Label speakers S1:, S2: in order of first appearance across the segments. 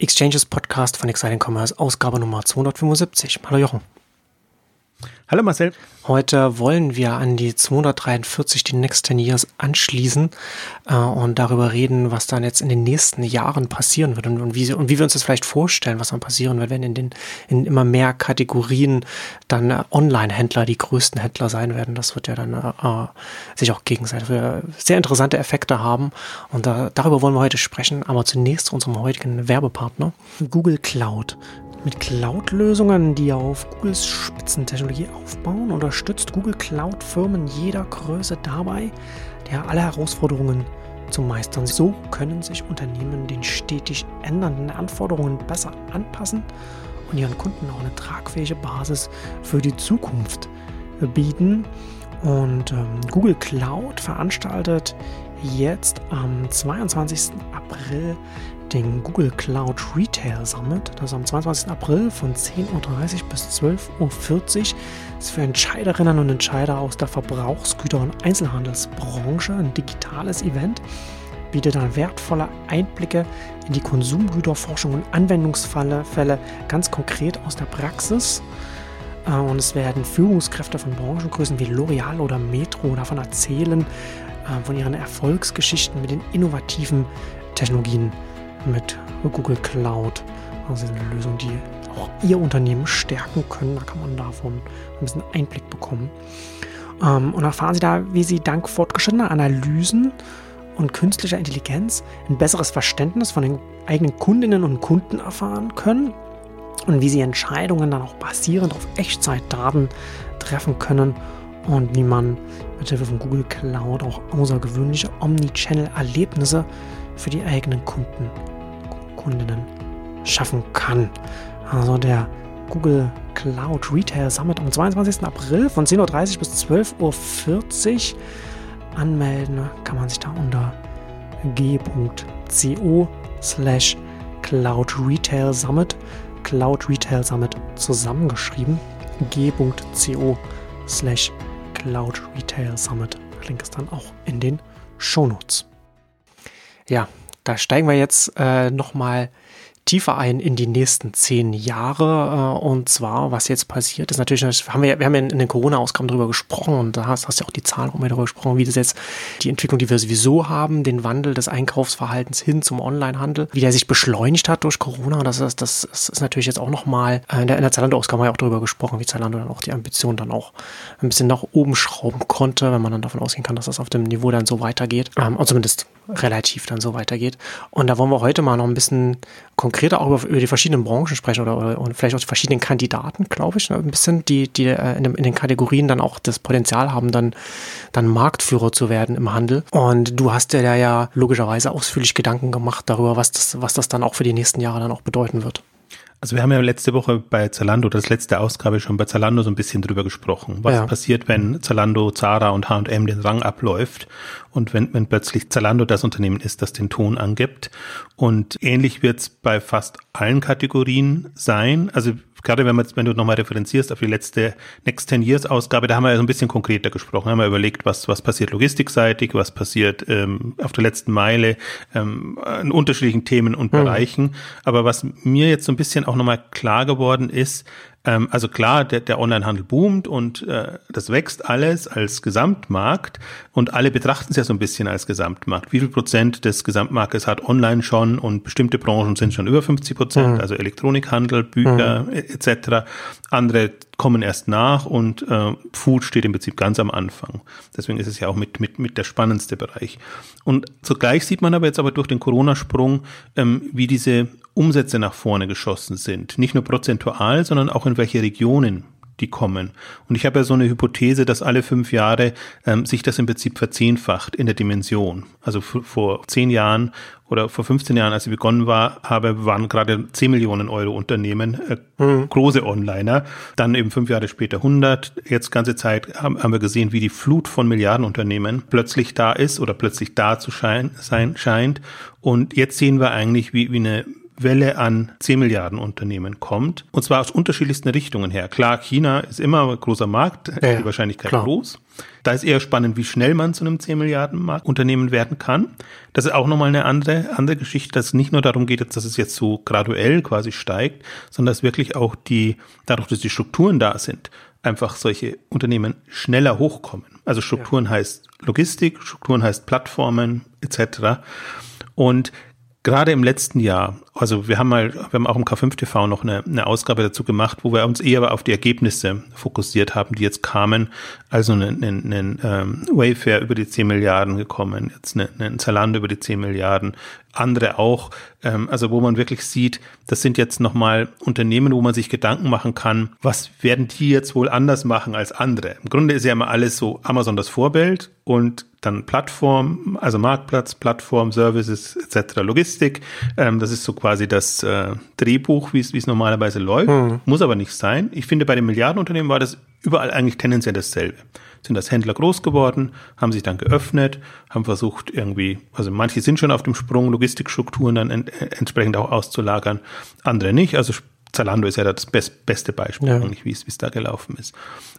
S1: Exchanges Podcast von Exciting Commerce, Ausgabe Nummer 275. Hallo Jochen.
S2: Hallo Marcel.
S1: Heute wollen wir an die 243, die Next 10 Years, anschließen äh, und darüber reden, was dann jetzt in den nächsten Jahren passieren wird und, und, wie, und wie wir uns das vielleicht vorstellen, was dann passieren wird, wenn in den in immer mehr Kategorien dann äh, Online-Händler die größten Händler sein werden. Das wird ja dann äh, äh sich auch gegenseitig sehr interessante Effekte haben und äh, darüber wollen wir heute sprechen. Aber zunächst zu unserem heutigen Werbepartner Google Cloud. Mit Cloud-Lösungen, die auf Googles Spitzentechnologie aufbauen, unterstützt Google Cloud Firmen jeder Größe dabei, der alle Herausforderungen zu meistern. So können sich Unternehmen den stetig ändernden Anforderungen besser anpassen und ihren Kunden auch eine tragfähige Basis für die Zukunft bieten. Und ähm, Google Cloud veranstaltet jetzt am 22. April den Google Cloud Retail Summit. Das ist am 22. April von 10.30 Uhr bis 12.40 Uhr. Ist für Entscheiderinnen und Entscheider aus der Verbrauchsgüter- und Einzelhandelsbranche ein digitales Event. Bietet dann wertvolle Einblicke in die Konsumgüterforschung und Anwendungsfälle ganz konkret aus der Praxis. Äh, und es werden Führungskräfte von Branchengrößen wie L'Oreal oder Metro davon erzählen, äh, von ihren Erfolgsgeschichten mit den innovativen Technologien mit Google Cloud. Also eine Lösung, die auch Ihr Unternehmen stärken können. Da kann man davon ein bisschen Einblick bekommen. Ähm, und erfahren Sie da, wie Sie dank fortgeschrittener Analysen und künstlicher Intelligenz ein besseres Verständnis von den eigenen Kundinnen und Kunden erfahren können und wie Sie Entscheidungen dann auch basierend auf Echtzeitdaten treffen können und wie man mit Hilfe von Google Cloud auch außergewöhnliche Omnichannel-Erlebnisse für die eigenen Kunden, Kundinnen schaffen kann. Also der Google Cloud Retail Summit am 22. April von 10.30 Uhr bis 12.40 Uhr. Anmelden kann man sich da unter g.co slash Cloud Retail Summit, Cloud Retail Summit zusammengeschrieben, g.co slash Cloud Retail Summit. Link ist dann auch in den Shownotes. Ja, da steigen wir jetzt äh, nochmal tiefer ein in die nächsten zehn Jahre. Äh, und zwar, was jetzt passiert, ist natürlich, haben wir, wir haben ja in, den Corona-Ausgaben darüber gesprochen und da hast, hast ja auch die Zahlen auch darüber gesprochen, wie das jetzt die Entwicklung, die wir sowieso haben, den Wandel des Einkaufsverhaltens hin zum Onlinehandel, wie der sich beschleunigt hat durch Corona. Das ist, das ist natürlich jetzt auch nochmal, äh, in der, der Zalando-Ausgabe haben wir ja auch darüber gesprochen, wie Zalando dann auch die Ambition dann auch ein bisschen nach oben schrauben konnte, wenn man dann davon ausgehen kann, dass das auf dem Niveau dann so weitergeht. Ähm, und zumindest relativ dann so weitergeht. Und da wollen wir heute mal noch ein bisschen konkreter auch über, über die verschiedenen Branchen sprechen oder, oder und vielleicht auch die verschiedenen Kandidaten, glaube ich, ne, ein bisschen, die, die äh, in, in, den Kategorien dann auch das Potenzial haben, dann, dann Marktführer zu werden im Handel. Und du hast dir da ja logischerweise ausführlich Gedanken gemacht darüber, was das, was das dann auch für die nächsten Jahre dann auch bedeuten wird.
S2: Also wir haben ja letzte Woche bei Zalando, das letzte Ausgabe schon bei Zalando so ein bisschen drüber gesprochen. Was ja. passiert, wenn Zalando, Zara und H&M den Rang abläuft und wenn, wenn plötzlich Zalando das Unternehmen ist, das den Ton angibt. Und ähnlich wird es bei fast allen Kategorien sein. Also gerade wenn, man, wenn du nochmal referenzierst auf die letzte Next 10 Years Ausgabe, da haben wir ja so ein bisschen konkreter gesprochen, haben wir überlegt, was, was passiert logistikseitig, was passiert ähm, auf der letzten Meile, ähm, in unterschiedlichen Themen und mhm. Bereichen. Aber was mir jetzt so ein bisschen auch nochmal klar geworden ist, ähm, also klar, der, der Onlinehandel boomt und äh, das wächst alles als Gesamtmarkt und alle betrachten es ja so ein bisschen als Gesamtmarkt. Wie viel Prozent des Gesamtmarktes hat online schon und bestimmte Branchen sind schon über 50 Prozent, mhm. also Elektronikhandel, Bücher mhm. etc. Andere kommen erst nach und äh, Food steht im Prinzip ganz am Anfang. Deswegen ist es ja auch mit, mit, mit der spannendste Bereich. Und zugleich sieht man aber jetzt aber durch den Corona-Sprung, ähm, wie diese Umsätze nach vorne geschossen sind. Nicht nur prozentual, sondern auch in welche Regionen die kommen. Und ich habe ja so eine Hypothese, dass alle fünf Jahre ähm, sich das im Prinzip verzehnfacht in der Dimension. Also vor zehn Jahren oder vor 15 Jahren, als ich begonnen war, habe, waren gerade 10 Millionen Euro Unternehmen, äh, mhm. große Onliner. Dann eben fünf Jahre später 100. Jetzt ganze Zeit haben, haben wir gesehen, wie die Flut von Milliardenunternehmen plötzlich da ist oder plötzlich da zu schein, sein scheint. Und jetzt sehen wir eigentlich, wie, wie eine Welle an 10 Milliarden Unternehmen kommt. Und zwar aus unterschiedlichsten Richtungen her. Klar, China ist immer ein großer Markt, ja, die Wahrscheinlichkeit klar. groß. Da ist eher spannend, wie schnell man zu einem 10 Milliarden Markt Unternehmen werden kann. Das ist auch nochmal eine andere, andere Geschichte, dass es nicht nur darum geht, dass es jetzt so graduell quasi steigt, sondern dass wirklich auch die, dadurch, dass die Strukturen da sind, einfach solche Unternehmen schneller hochkommen. Also Strukturen ja. heißt Logistik, Strukturen heißt Plattformen etc. Und gerade im letzten Jahr, also wir haben mal, wir haben auch im K5 TV noch eine, eine Ausgabe dazu gemacht, wo wir uns eher auf die Ergebnisse fokussiert haben, die jetzt kamen. Also ein, ein, ein ähm, Wayfair über die 10 Milliarden gekommen, jetzt ein, ein Zalando über die 10 Milliarden, andere auch. Ähm, also wo man wirklich sieht, das sind jetzt nochmal Unternehmen, wo man sich Gedanken machen kann, was werden die jetzt wohl anders machen als andere. Im Grunde ist ja immer alles so Amazon das Vorbild und dann Plattform, also Marktplatz, Plattform, Services etc., Logistik. Ähm, das ist so quasi das äh, Drehbuch, wie es normalerweise läuft. Mhm. Muss aber nicht sein. Ich finde, bei den Milliardenunternehmen war das überall eigentlich tendenziell dasselbe sind als Händler groß geworden, haben sich dann geöffnet, haben versucht irgendwie, also manche sind schon auf dem Sprung, Logistikstrukturen dann ent entsprechend auch auszulagern, andere nicht. Also Zalando ist ja das best, beste Beispiel, ja. eigentlich, wie es da gelaufen ist.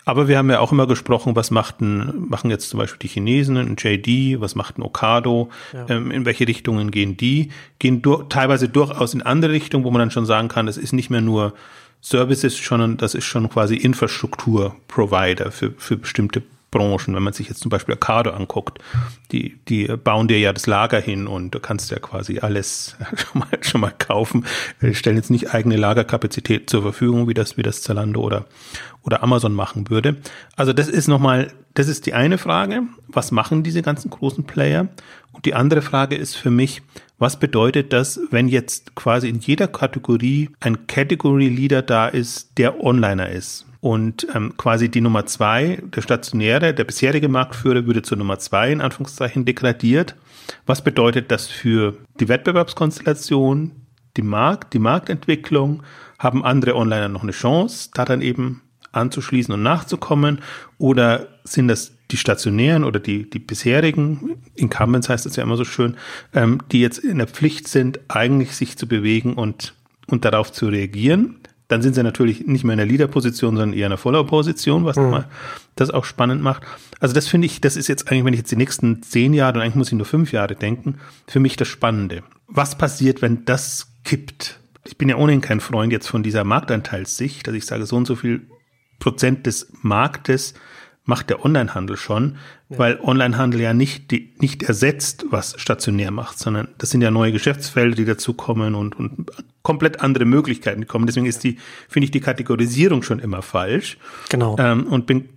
S2: Aber wir haben ja auch immer gesprochen, was machten, machen jetzt zum Beispiel die Chinesen, ein JD, was macht ein Okado, ja. ähm, in welche Richtungen gehen die, gehen durch, teilweise durchaus in andere Richtungen, wo man dann schon sagen kann, es ist nicht mehr nur Services, sondern das ist schon quasi Infrastruktur-Provider für, für bestimmte Branchen. Wenn man sich jetzt zum Beispiel Arcado anguckt, die, die bauen dir ja das Lager hin und du kannst ja quasi alles schon mal, schon mal kaufen, die stellen jetzt nicht eigene Lagerkapazität zur Verfügung, wie das, wie das Zalando oder, oder Amazon machen würde. Also das ist nochmal, das ist die eine Frage. Was machen diese ganzen großen Player? Und die andere Frage ist für mich, was bedeutet das, wenn jetzt quasi in jeder Kategorie ein Category Leader da ist, der Onliner ist? Und ähm, quasi die Nummer zwei, der stationäre, der bisherige Marktführer würde zur Nummer zwei in Anführungszeichen degradiert. Was bedeutet das für die Wettbewerbskonstellation, die Markt, die Marktentwicklung? Haben andere Onliner noch eine Chance, da dann eben anzuschließen und nachzukommen? Oder sind das die stationären oder die, die bisherigen, Incumbents heißt das ja immer so schön, ähm, die jetzt in der Pflicht sind, eigentlich sich zu bewegen und, und darauf zu reagieren? Dann sind sie natürlich nicht mehr in der Leader-Position, sondern eher in der Follower-Position, was mhm. das auch spannend macht. Also das finde ich, das ist jetzt eigentlich, wenn ich jetzt die nächsten zehn Jahre, und eigentlich muss ich nur fünf Jahre denken, für mich das Spannende. Was passiert, wenn das kippt? Ich bin ja ohnehin kein Freund jetzt von dieser Marktanteilssicht, dass ich sage, so und so viel Prozent des Marktes macht der Onlinehandel schon, ja. weil Onlinehandel ja nicht, die, nicht ersetzt, was stationär macht, sondern das sind ja neue Geschäftsfelder, die dazukommen und, und komplett andere Möglichkeiten kommen. Deswegen ist die, finde ich die Kategorisierung schon immer falsch.
S1: Genau.
S2: Ähm, und bin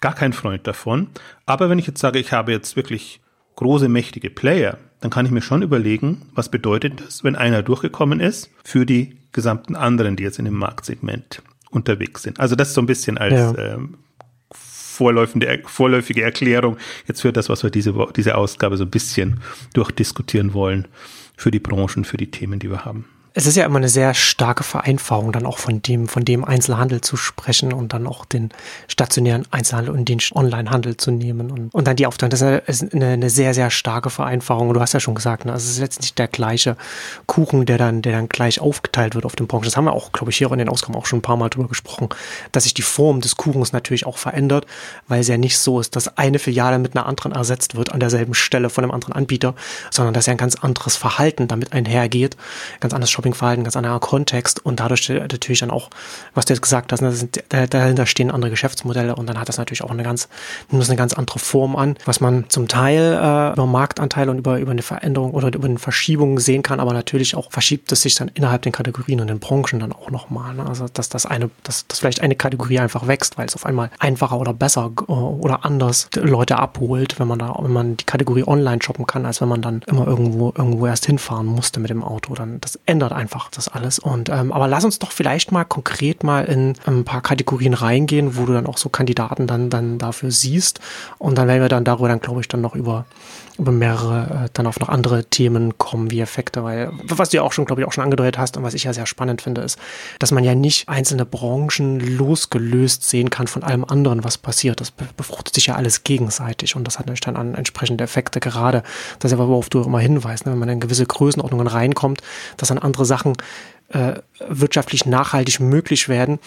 S2: gar kein Freund davon. Aber wenn ich jetzt sage, ich habe jetzt wirklich große, mächtige Player, dann kann ich mir schon überlegen, was bedeutet das, wenn einer durchgekommen ist für die gesamten anderen, die jetzt in dem Marktsegment unterwegs sind. Also das so ein bisschen als ja. ähm, vorläufige, vorläufige Erklärung. Jetzt für das, was wir diese, diese Ausgabe so ein bisschen durchdiskutieren wollen für die Branchen, für die Themen, die wir haben
S1: es ist ja immer eine sehr starke Vereinfachung, dann auch von dem, von dem Einzelhandel zu sprechen und dann auch den stationären Einzelhandel und den Onlinehandel zu nehmen und, und dann die Aufteilung. Das ist eine, eine sehr, sehr starke Vereinfachung. Du hast ja schon gesagt, ne, also es ist letztendlich der gleiche Kuchen, der dann, der dann gleich aufgeteilt wird auf den Branchen. Das haben wir auch, glaube ich, hier in den Ausgaben auch schon ein paar Mal drüber gesprochen, dass sich die Form des Kuchens natürlich auch verändert, weil es ja nicht so ist, dass eine Filiale mit einer anderen ersetzt wird an derselben Stelle von einem anderen Anbieter, sondern dass ja ein ganz anderes Verhalten damit einhergeht, ganz anderes Shopping Shoppingverhalten, ganz anderer Kontext und dadurch natürlich dann auch, was du jetzt gesagt hast, ne, dahinter stehen andere Geschäftsmodelle und dann hat das natürlich auch eine ganz, muss eine ganz andere Form an, was man zum Teil äh, über Marktanteile und über, über eine Veränderung oder über eine Verschiebung sehen kann, aber natürlich auch verschiebt es sich dann innerhalb den Kategorien und den Branchen dann auch nochmal. Ne? Also dass das eine, dass, dass vielleicht eine Kategorie einfach wächst, weil es auf einmal einfacher oder besser äh, oder anders Leute abholt, wenn man da, wenn man die Kategorie online shoppen kann, als wenn man dann immer irgendwo irgendwo erst hinfahren musste mit dem Auto. Dann das ändert einfach das alles. Und ähm, aber lass uns doch vielleicht mal konkret mal in ein paar Kategorien reingehen, wo du dann auch so Kandidaten dann dann dafür siehst. Und dann werden wir dann darüber dann glaube ich dann noch über über mehrere äh, dann auf noch andere Themen kommen wie Effekte, weil was du ja auch schon, glaube ich, auch schon angedeutet hast und was ich ja sehr spannend finde, ist, dass man ja nicht einzelne Branchen losgelöst sehen kann von allem anderen, was passiert. Das befruchtet sich ja alles gegenseitig und das hat natürlich dann an entsprechende Effekte gerade. Das ist ja, worauf du immer hinweist, ne? wenn man in gewisse Größenordnungen reinkommt, dass dann andere Sachen äh, wirtschaftlich nachhaltig möglich werden,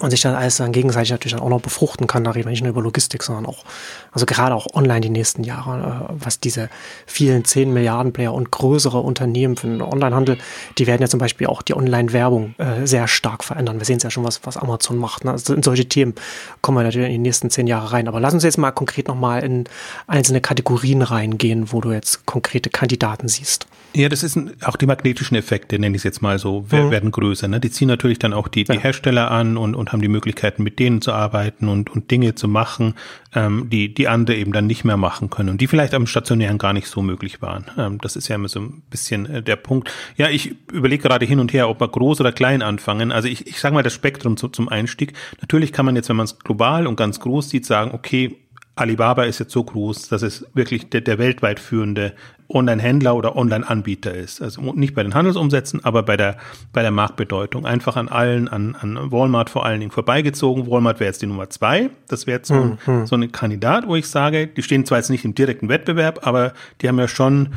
S1: und sich dann alles dann gegenseitig natürlich dann auch noch befruchten kann. Da reden wir nicht nur über Logistik, sondern auch, also gerade auch online die nächsten Jahre, äh, was diese vielen 10 Milliarden Player und größere Unternehmen für den Onlinehandel, die werden ja zum Beispiel auch die Online-Werbung äh, sehr stark verändern. Wir sehen es ja schon, was, was Amazon macht. Ne? Also in solche Themen kommen wir natürlich in die nächsten zehn Jahre rein. Aber lass uns jetzt mal konkret nochmal in einzelne Kategorien reingehen, wo du jetzt konkrete Kandidaten siehst.
S2: Ja, das ist ein, auch die magnetischen Effekte, nenne ich es jetzt mal so, mhm. werden größer. Ne? Die ziehen natürlich dann auch die, die ja. Hersteller an und, und haben die Möglichkeiten, mit denen zu arbeiten und, und Dinge zu machen, ähm, die, die andere eben dann nicht mehr machen können und die vielleicht am Stationären gar nicht so möglich waren. Ähm, das ist ja immer so ein bisschen äh, der Punkt. Ja, ich überlege gerade hin und her, ob wir groß oder klein anfangen. Also ich, ich sage mal das Spektrum zu, zum Einstieg. Natürlich kann man jetzt, wenn man es global und ganz groß sieht, sagen, okay, Alibaba ist jetzt so groß, dass es wirklich der, der weltweit führende Online-Händler oder Online-Anbieter ist. Also nicht bei den Handelsumsätzen, aber bei der, bei der Marktbedeutung. Einfach an allen, an, an Walmart vor allen Dingen vorbeigezogen. Walmart wäre jetzt die Nummer zwei. Das wäre jetzt so, mhm. so ein Kandidat, wo ich sage, die stehen zwar jetzt nicht im direkten Wettbewerb, aber die haben ja schon,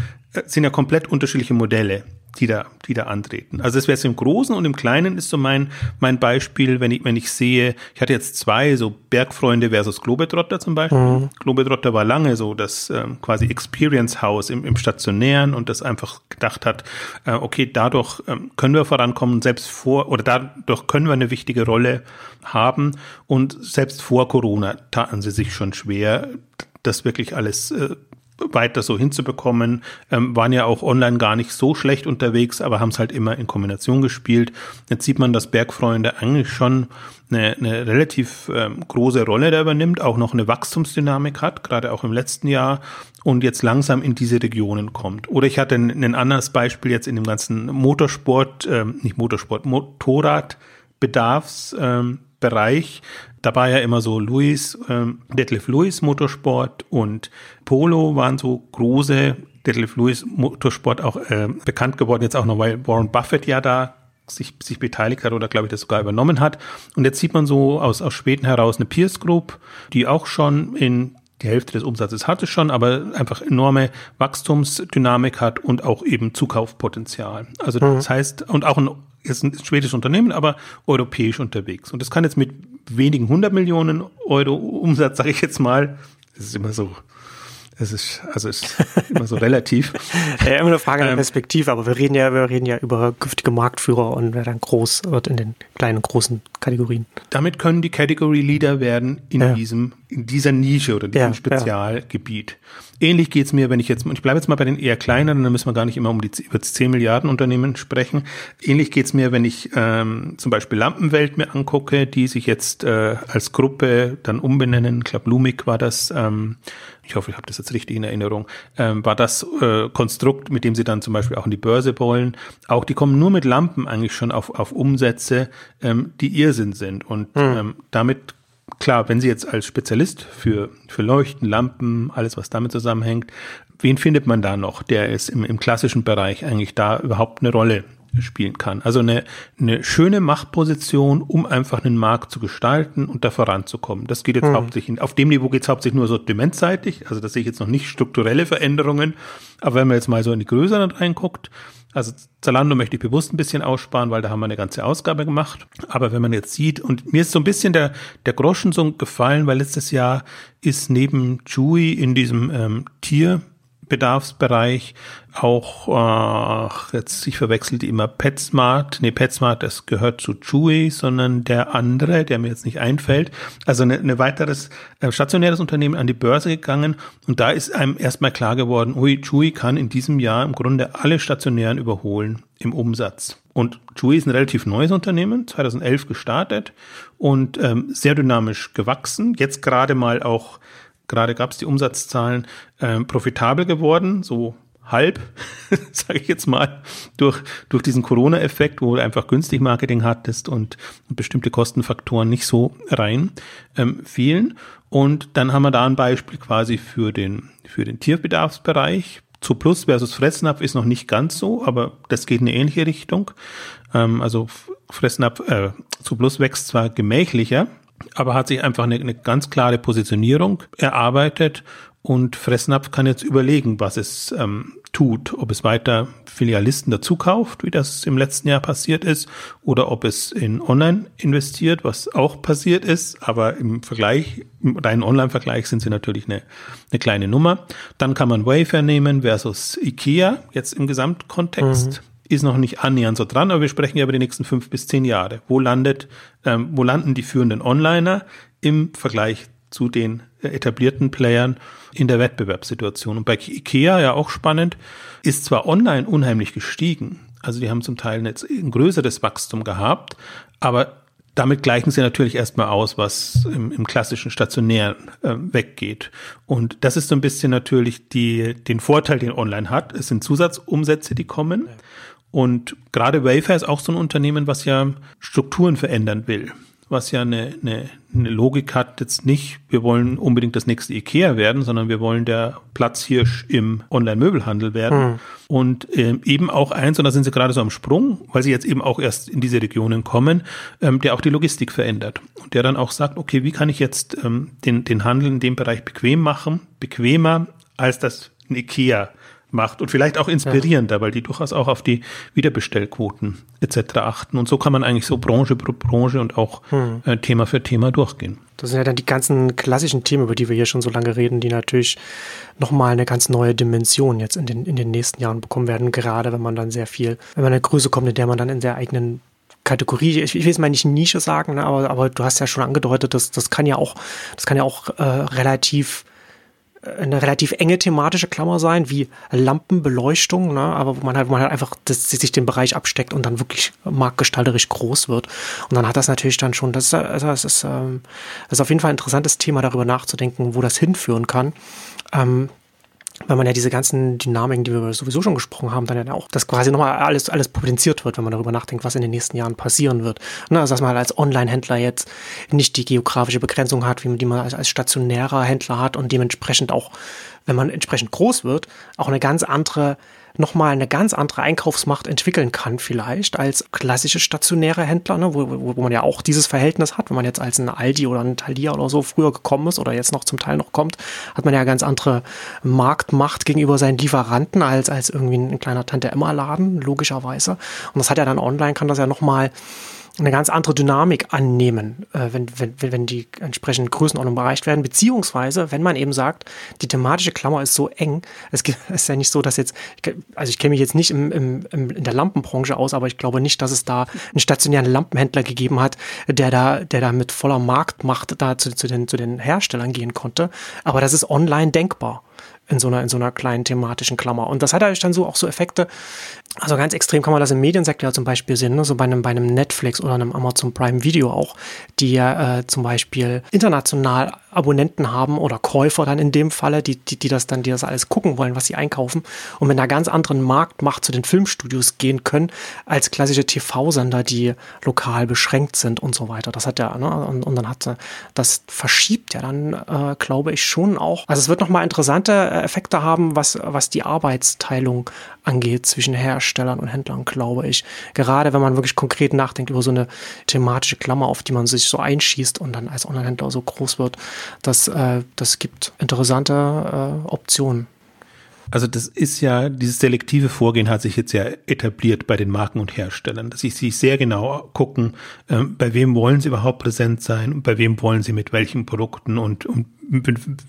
S2: sind ja komplett unterschiedliche Modelle die da, die da antreten. Also das wäre jetzt im Großen und im Kleinen ist so mein, mein Beispiel, wenn ich, wenn ich sehe, ich hatte jetzt zwei, so Bergfreunde versus Globetrotter zum Beispiel. Mhm. Globetrotter war lange so das ähm, quasi Experience House im, im Stationären und das einfach gedacht hat, äh, okay, dadurch ähm, können wir vorankommen, selbst vor, oder dadurch können wir eine wichtige Rolle haben und selbst vor Corona taten sie sich schon schwer, das wirklich alles äh, weiter so hinzubekommen. Ähm, waren ja auch online gar nicht so schlecht unterwegs, aber haben es halt immer in Kombination gespielt. Jetzt sieht man, dass Bergfreunde eigentlich schon eine, eine relativ ähm, große Rolle da übernimmt, auch noch eine Wachstumsdynamik hat, gerade auch im letzten Jahr und jetzt langsam in diese Regionen kommt. Oder ich hatte ein, ein anderes Beispiel jetzt in dem ganzen Motorsport, ähm, nicht Motorsport, Motorradbedarfs. Ähm, Bereich. Da war ja immer so Louis, ähm, Detlef Louis Motorsport und Polo waren so große Detlef Louis Motorsport auch äh, bekannt geworden, jetzt auch noch, weil Warren Buffett ja da sich, sich beteiligt hat oder glaube ich das sogar übernommen hat. Und jetzt sieht man so aus, aus Schweden heraus eine Pierce Group, die auch schon in die Hälfte des Umsatzes hatte schon, aber einfach enorme Wachstumsdynamik hat und auch eben Zukaufpotenzial. Also das mhm. heißt, und auch ein ist ein schwedisches Unternehmen, aber europäisch unterwegs. Und das kann jetzt mit wenigen hundert Millionen Euro Umsatz, sage ich jetzt mal, das ist immer so es ist, also ist immer so relativ.
S1: ja, immer eine Frage der ähm, Perspektive, aber wir reden ja, wir reden ja über giftige Marktführer und wer dann groß wird in den kleinen und großen Kategorien.
S2: Damit können die Category Leader werden in ja. diesem, in dieser Nische oder diesem ja, Spezialgebiet. Ähnlich geht's mir, wenn ich jetzt, und ich bleibe jetzt mal bei den eher kleineren, dann müssen wir gar nicht immer um die über 10 Milliarden Unternehmen sprechen. Ähnlich geht's mir, wenn ich ähm, zum Beispiel Lampenwelt mir angucke, die sich jetzt äh, als Gruppe dann umbenennen. Ich glaube, Lumik war das, ähm, ich hoffe, ich habe das jetzt richtig in Erinnerung, ähm, war das äh, Konstrukt, mit dem sie dann zum Beispiel auch in die Börse wollen. Auch die kommen nur mit Lampen eigentlich schon auf, auf Umsätze, ähm, die Irrsinn sind. Und hm. ähm, damit, klar, wenn sie jetzt als Spezialist für, für Leuchten, Lampen, alles, was damit zusammenhängt, wen findet man da noch, der ist im, im klassischen Bereich eigentlich da überhaupt eine Rolle spielen kann. Also eine, eine schöne Machtposition, um einfach einen Markt zu gestalten und da voranzukommen. Das geht jetzt mhm. hauptsächlich, auf dem Niveau geht es hauptsächlich nur sortimentseitig, also da sehe ich jetzt noch nicht strukturelle Veränderungen, aber wenn man jetzt mal so in die größeren reinguckt, also Zalando möchte ich bewusst ein bisschen aussparen, weil da haben wir eine ganze Ausgabe gemacht. Aber wenn man jetzt sieht, und mir ist so ein bisschen der, der Groschen so gefallen, weil letztes Jahr ist neben Chewy in diesem ähm, Tier Bedarfsbereich auch, äh, jetzt ich verwechsel immer PetSmart, nee, PetSmart, das gehört zu Chewy, sondern der andere, der mir jetzt nicht einfällt, also ein eine weiteres äh, stationäres Unternehmen an die Börse gegangen. Und da ist einem erstmal klar geworden, ui, Chewy kann in diesem Jahr im Grunde alle stationären überholen im Umsatz. Und Chewy ist ein relativ neues Unternehmen, 2011 gestartet und ähm, sehr dynamisch gewachsen, jetzt gerade mal auch gerade gab es die Umsatzzahlen, äh, profitabel geworden, so halb, sage ich jetzt mal, durch, durch diesen Corona-Effekt, wo du einfach günstig Marketing hattest und, bestimmte Kostenfaktoren nicht so rein ähm, fielen. Und dann haben wir da ein Beispiel quasi für den, für den Tierbedarfsbereich. Zu Plus versus Fressnapf ist noch nicht ganz so, aber das geht in eine ähnliche Richtung. Ähm, also Fressnapf, äh, zu Plus wächst zwar gemächlicher, aber hat sich einfach eine, eine ganz klare Positionierung erarbeitet und Fressnapf kann jetzt überlegen, was es ähm, tut, ob es weiter Filialisten dazu kauft, wie das im letzten Jahr passiert ist, oder ob es in Online investiert, was auch passiert ist, aber im Vergleich, im reinen Online-Vergleich sind sie natürlich eine, eine kleine Nummer. Dann kann man Wayfair nehmen versus IKEA, jetzt im Gesamtkontext. Mhm ist noch nicht annähernd so dran, aber wir sprechen ja über die nächsten fünf bis zehn Jahre. Wo landet, ähm, wo landen die führenden Onliner im Vergleich zu den etablierten Playern in der Wettbewerbssituation. Und bei IKEA ja auch spannend, ist zwar online unheimlich gestiegen, also die haben zum Teil jetzt ein größeres Wachstum gehabt, aber damit gleichen sie natürlich erstmal aus, was im, im klassischen Stationären äh, weggeht. Und das ist so ein bisschen natürlich die, den Vorteil, den online hat. Es sind Zusatzumsätze, die kommen. Und gerade Wayfair ist auch so ein Unternehmen, was ja Strukturen verändern will was ja eine, eine, eine Logik hat, jetzt nicht, wir wollen unbedingt das nächste IKEA werden, sondern wir wollen der Platzhirsch im Online-Möbelhandel werden. Hm. Und ähm, eben auch eins, und da sind sie gerade so am Sprung, weil sie jetzt eben auch erst in diese Regionen kommen, ähm, der auch die Logistik verändert. Und der dann auch sagt, okay, wie kann ich jetzt ähm, den, den Handel in dem Bereich bequem machen, bequemer als das ein IKEA macht und vielleicht auch inspirierender, ja. weil die durchaus auch auf die Wiederbestellquoten etc. achten. Und so kann man eigentlich so Branche pro Branche und auch hm. äh, Thema für Thema durchgehen.
S1: Das sind ja dann die ganzen klassischen Themen, über die wir hier schon so lange reden, die natürlich nochmal eine ganz neue Dimension jetzt in den, in den nächsten Jahren bekommen werden, gerade wenn man dann sehr viel, wenn man eine Größe kommt, in der man dann in der eigenen Kategorie, ich, will jetzt mal nicht Nische sagen, ne, aber, aber du hast ja schon angedeutet, dass das kann ja auch, das kann ja auch äh, relativ eine relativ enge thematische Klammer sein, wie Lampenbeleuchtung, ne? aber wo man halt, wo man halt einfach das, sich den Bereich absteckt und dann wirklich marktgestalterisch groß wird. Und dann hat das natürlich dann schon, das, also das, ist, ähm, das ist auf jeden Fall ein interessantes Thema, darüber nachzudenken, wo das hinführen kann. Ähm, weil man ja diese ganzen Dynamiken, die wir sowieso schon gesprochen haben, dann ja auch, dass quasi nochmal alles, alles potenziert wird, wenn man darüber nachdenkt, was in den nächsten Jahren passieren wird. Ne, also dass man halt als Online-Händler jetzt nicht die geografische Begrenzung hat, wie man die man als, als stationärer Händler hat und dementsprechend auch, wenn man entsprechend groß wird, auch eine ganz andere nochmal eine ganz andere Einkaufsmacht entwickeln kann, vielleicht als klassische stationäre Händler, ne, wo, wo, wo man ja auch dieses Verhältnis hat. Wenn man jetzt als ein Aldi oder ein Thalia oder so früher gekommen ist oder jetzt noch zum Teil noch kommt, hat man ja ganz andere Marktmacht gegenüber seinen Lieferanten als, als irgendwie ein kleiner Tante-Emma-Laden, logischerweise. Und das hat ja dann online, kann das ja nochmal eine ganz andere Dynamik annehmen, äh, wenn, wenn, wenn die entsprechenden Größenordnungen erreicht werden, beziehungsweise wenn man eben sagt, die thematische Klammer ist so eng, es ist ja nicht so, dass jetzt, also ich kenne mich jetzt nicht im, im, im, in der Lampenbranche aus, aber ich glaube nicht, dass es da einen stationären Lampenhändler gegeben hat, der da, der da mit voller Marktmacht da zu, zu, den, zu den Herstellern gehen konnte, aber das ist online denkbar in so einer, in so einer kleinen thematischen Klammer. Und das hat natürlich dann so auch so Effekte. Also ganz extrem kann man das im Mediensektor zum Beispiel sehen, ne? so bei einem, bei einem Netflix oder einem Amazon Prime Video auch, die ja äh, zum Beispiel international Abonnenten haben oder Käufer dann in dem Falle, die, die, die das dann, die das alles gucken wollen, was sie einkaufen und mit einer ganz anderen Marktmacht zu den Filmstudios gehen können, als klassische TV-Sender, die lokal beschränkt sind und so weiter. Das hat ja, ne, und, und dann hat das verschiebt ja dann, äh, glaube ich, schon auch. Also es wird nochmal interessante Effekte haben, was, was die Arbeitsteilung angeht zwischen Herstellern und Händlern, glaube ich. Gerade wenn man wirklich konkret nachdenkt über so eine thematische Klammer, auf die man sich so einschießt und dann als Online-Händler so groß wird, das, äh, das gibt interessante äh, Optionen.
S2: Also das ist ja, dieses selektive Vorgehen hat sich jetzt ja etabliert bei den Marken und Herstellern, dass sie sich sehr genau gucken, äh, bei wem wollen sie überhaupt präsent sein und bei wem wollen sie mit welchen Produkten und, und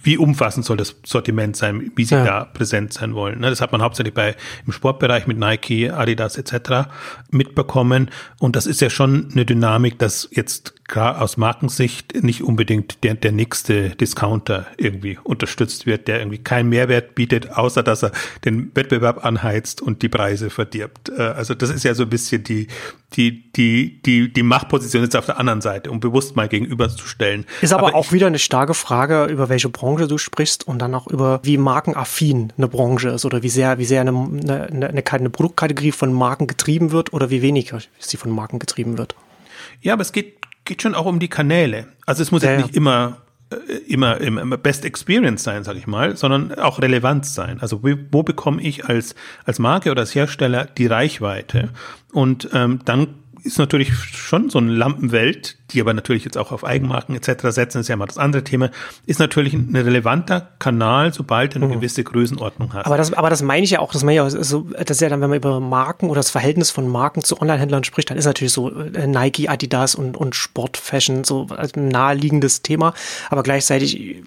S2: wie umfassend soll das Sortiment sein, wie sie ja. da präsent sein wollen. Ne? Das hat man hauptsächlich bei im Sportbereich mit Nike, Adidas etc. mitbekommen. Und das ist ja schon eine Dynamik, dass jetzt klar aus Markensicht nicht unbedingt der, der nächste Discounter irgendwie unterstützt wird, der irgendwie keinen Mehrwert bietet, außer dass er den Wettbewerb anheizt und die Preise verdirbt. Äh, also das ist ja so ein bisschen die, die, die, die, die Machtposition jetzt auf der anderen Seite, um bewusst mal gegenüberzustellen.
S1: Ist aber, aber auch wieder eine starke Frage, über welche Branche du sprichst und dann auch über, wie markenaffin eine Branche ist oder wie sehr, wie sehr eine, eine, eine, eine Produktkategorie von Marken getrieben wird oder wie weniger sie von Marken getrieben wird.
S2: Ja, aber es geht, geht schon auch um die Kanäle. Also es muss ja, jetzt nicht immer immer, immer Best Experience sein, sage ich mal, sondern auch Relevanz sein. Also wo, wo bekomme ich als, als Marke oder als Hersteller die Reichweite? Und ähm, dann ist natürlich schon so eine Lampenwelt, die aber natürlich jetzt auch auf Eigenmarken etc. setzen, ist ja mal das andere Thema, ist natürlich ein relevanter Kanal, sobald du eine mhm. gewisse Größenordnung hast.
S1: Aber das, aber das meine ich ja auch, das meine ich auch, so, das ist ja dann, wenn man über Marken oder das Verhältnis von Marken zu Online-Händlern spricht, dann ist natürlich so äh, Nike, Adidas und, und Sportfashion so ein naheliegendes Thema, aber gleichzeitig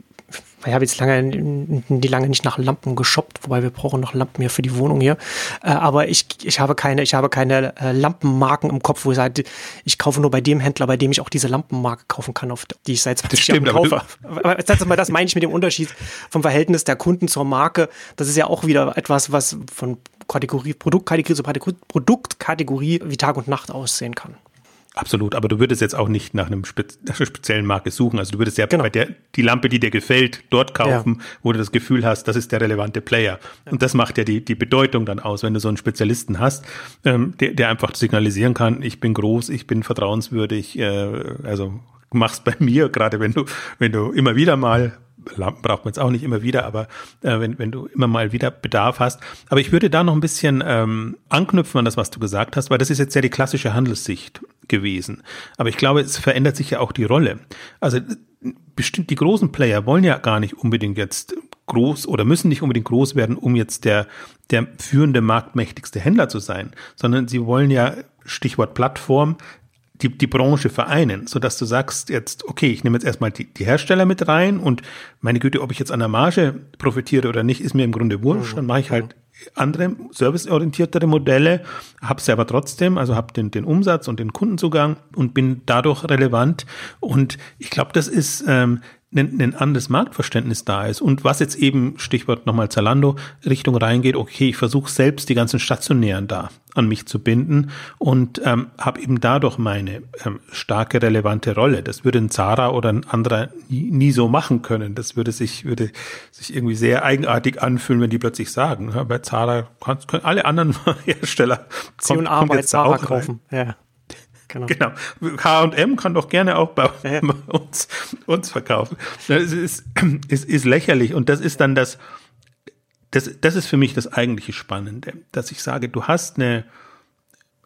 S1: ich habe jetzt lange, die lange nicht nach Lampen geshoppt, wobei wir brauchen noch Lampen hier für die Wohnung hier. Äh, aber ich, ich habe keine, ich habe keine äh, Lampenmarken im Kopf, wo ich sage, ich kaufe nur bei dem Händler, bei dem ich auch diese Lampenmarke kaufen kann, auf die ich seit 20 Jahren kaufe. Aber das, das meine ich mit dem Unterschied vom Verhältnis der Kunden zur Marke. Das ist ja auch wieder etwas, was von Kategorie, Produktkategorie zu Produktkategorie wie Tag und Nacht aussehen kann.
S2: Absolut, aber du würdest jetzt auch nicht nach, einem Spez nach einer speziellen Marke suchen. Also du würdest ja genau. bei der die Lampe, die dir gefällt, dort kaufen, ja. wo du das Gefühl hast, das ist der relevante Player. Ja. Und das macht ja die, die Bedeutung dann aus, wenn du so einen Spezialisten hast, ähm, der, der einfach signalisieren kann, ich bin groß, ich bin vertrauenswürdig, äh, also machst bei mir, gerade wenn du, wenn du immer wieder mal Lampen braucht man jetzt auch nicht immer wieder, aber äh, wenn, wenn du immer mal wieder Bedarf hast. Aber ich würde da noch ein bisschen ähm, anknüpfen an das, was du gesagt hast, weil das ist jetzt ja die klassische Handelssicht gewesen. Aber ich glaube, es verändert sich ja auch die Rolle. Also bestimmt die großen Player wollen ja gar nicht unbedingt jetzt groß oder müssen nicht unbedingt groß werden, um jetzt der, der führende, marktmächtigste Händler zu sein, sondern sie wollen ja, Stichwort Plattform, die, die Branche vereinen, so dass du sagst jetzt, okay, ich nehme jetzt erstmal die, die Hersteller mit rein und meine Güte, ob ich jetzt an der Marge profitiere oder nicht, ist mir im Grunde wurscht. Dann mache ich halt andere serviceorientiertere Modelle, habe sie aber trotzdem, also habe den, den Umsatz und den Kundenzugang und bin dadurch relevant. Und ich glaube, das ist ähm, ein, ein anderes Marktverständnis da ist und was jetzt eben, Stichwort nochmal Zalando, Richtung reingeht, okay, ich versuche selbst die ganzen Stationären da an mich zu binden und ähm, habe eben dadurch meine ähm, starke relevante Rolle. Das würde ein Zara oder ein anderer nie, nie, so machen können. Das würde sich, würde sich irgendwie sehr eigenartig anfühlen, wenn die plötzlich sagen, ja, bei Zara können alle anderen Hersteller
S1: kommt, A bei Zara kaufen. Ja.
S2: Genau. genau. H&M kann doch gerne auch bei ja. uns, uns verkaufen. Das ist, ist, ist lächerlich und das ist dann das, das, das ist für mich das eigentliche Spannende, dass ich sage, du hast eine,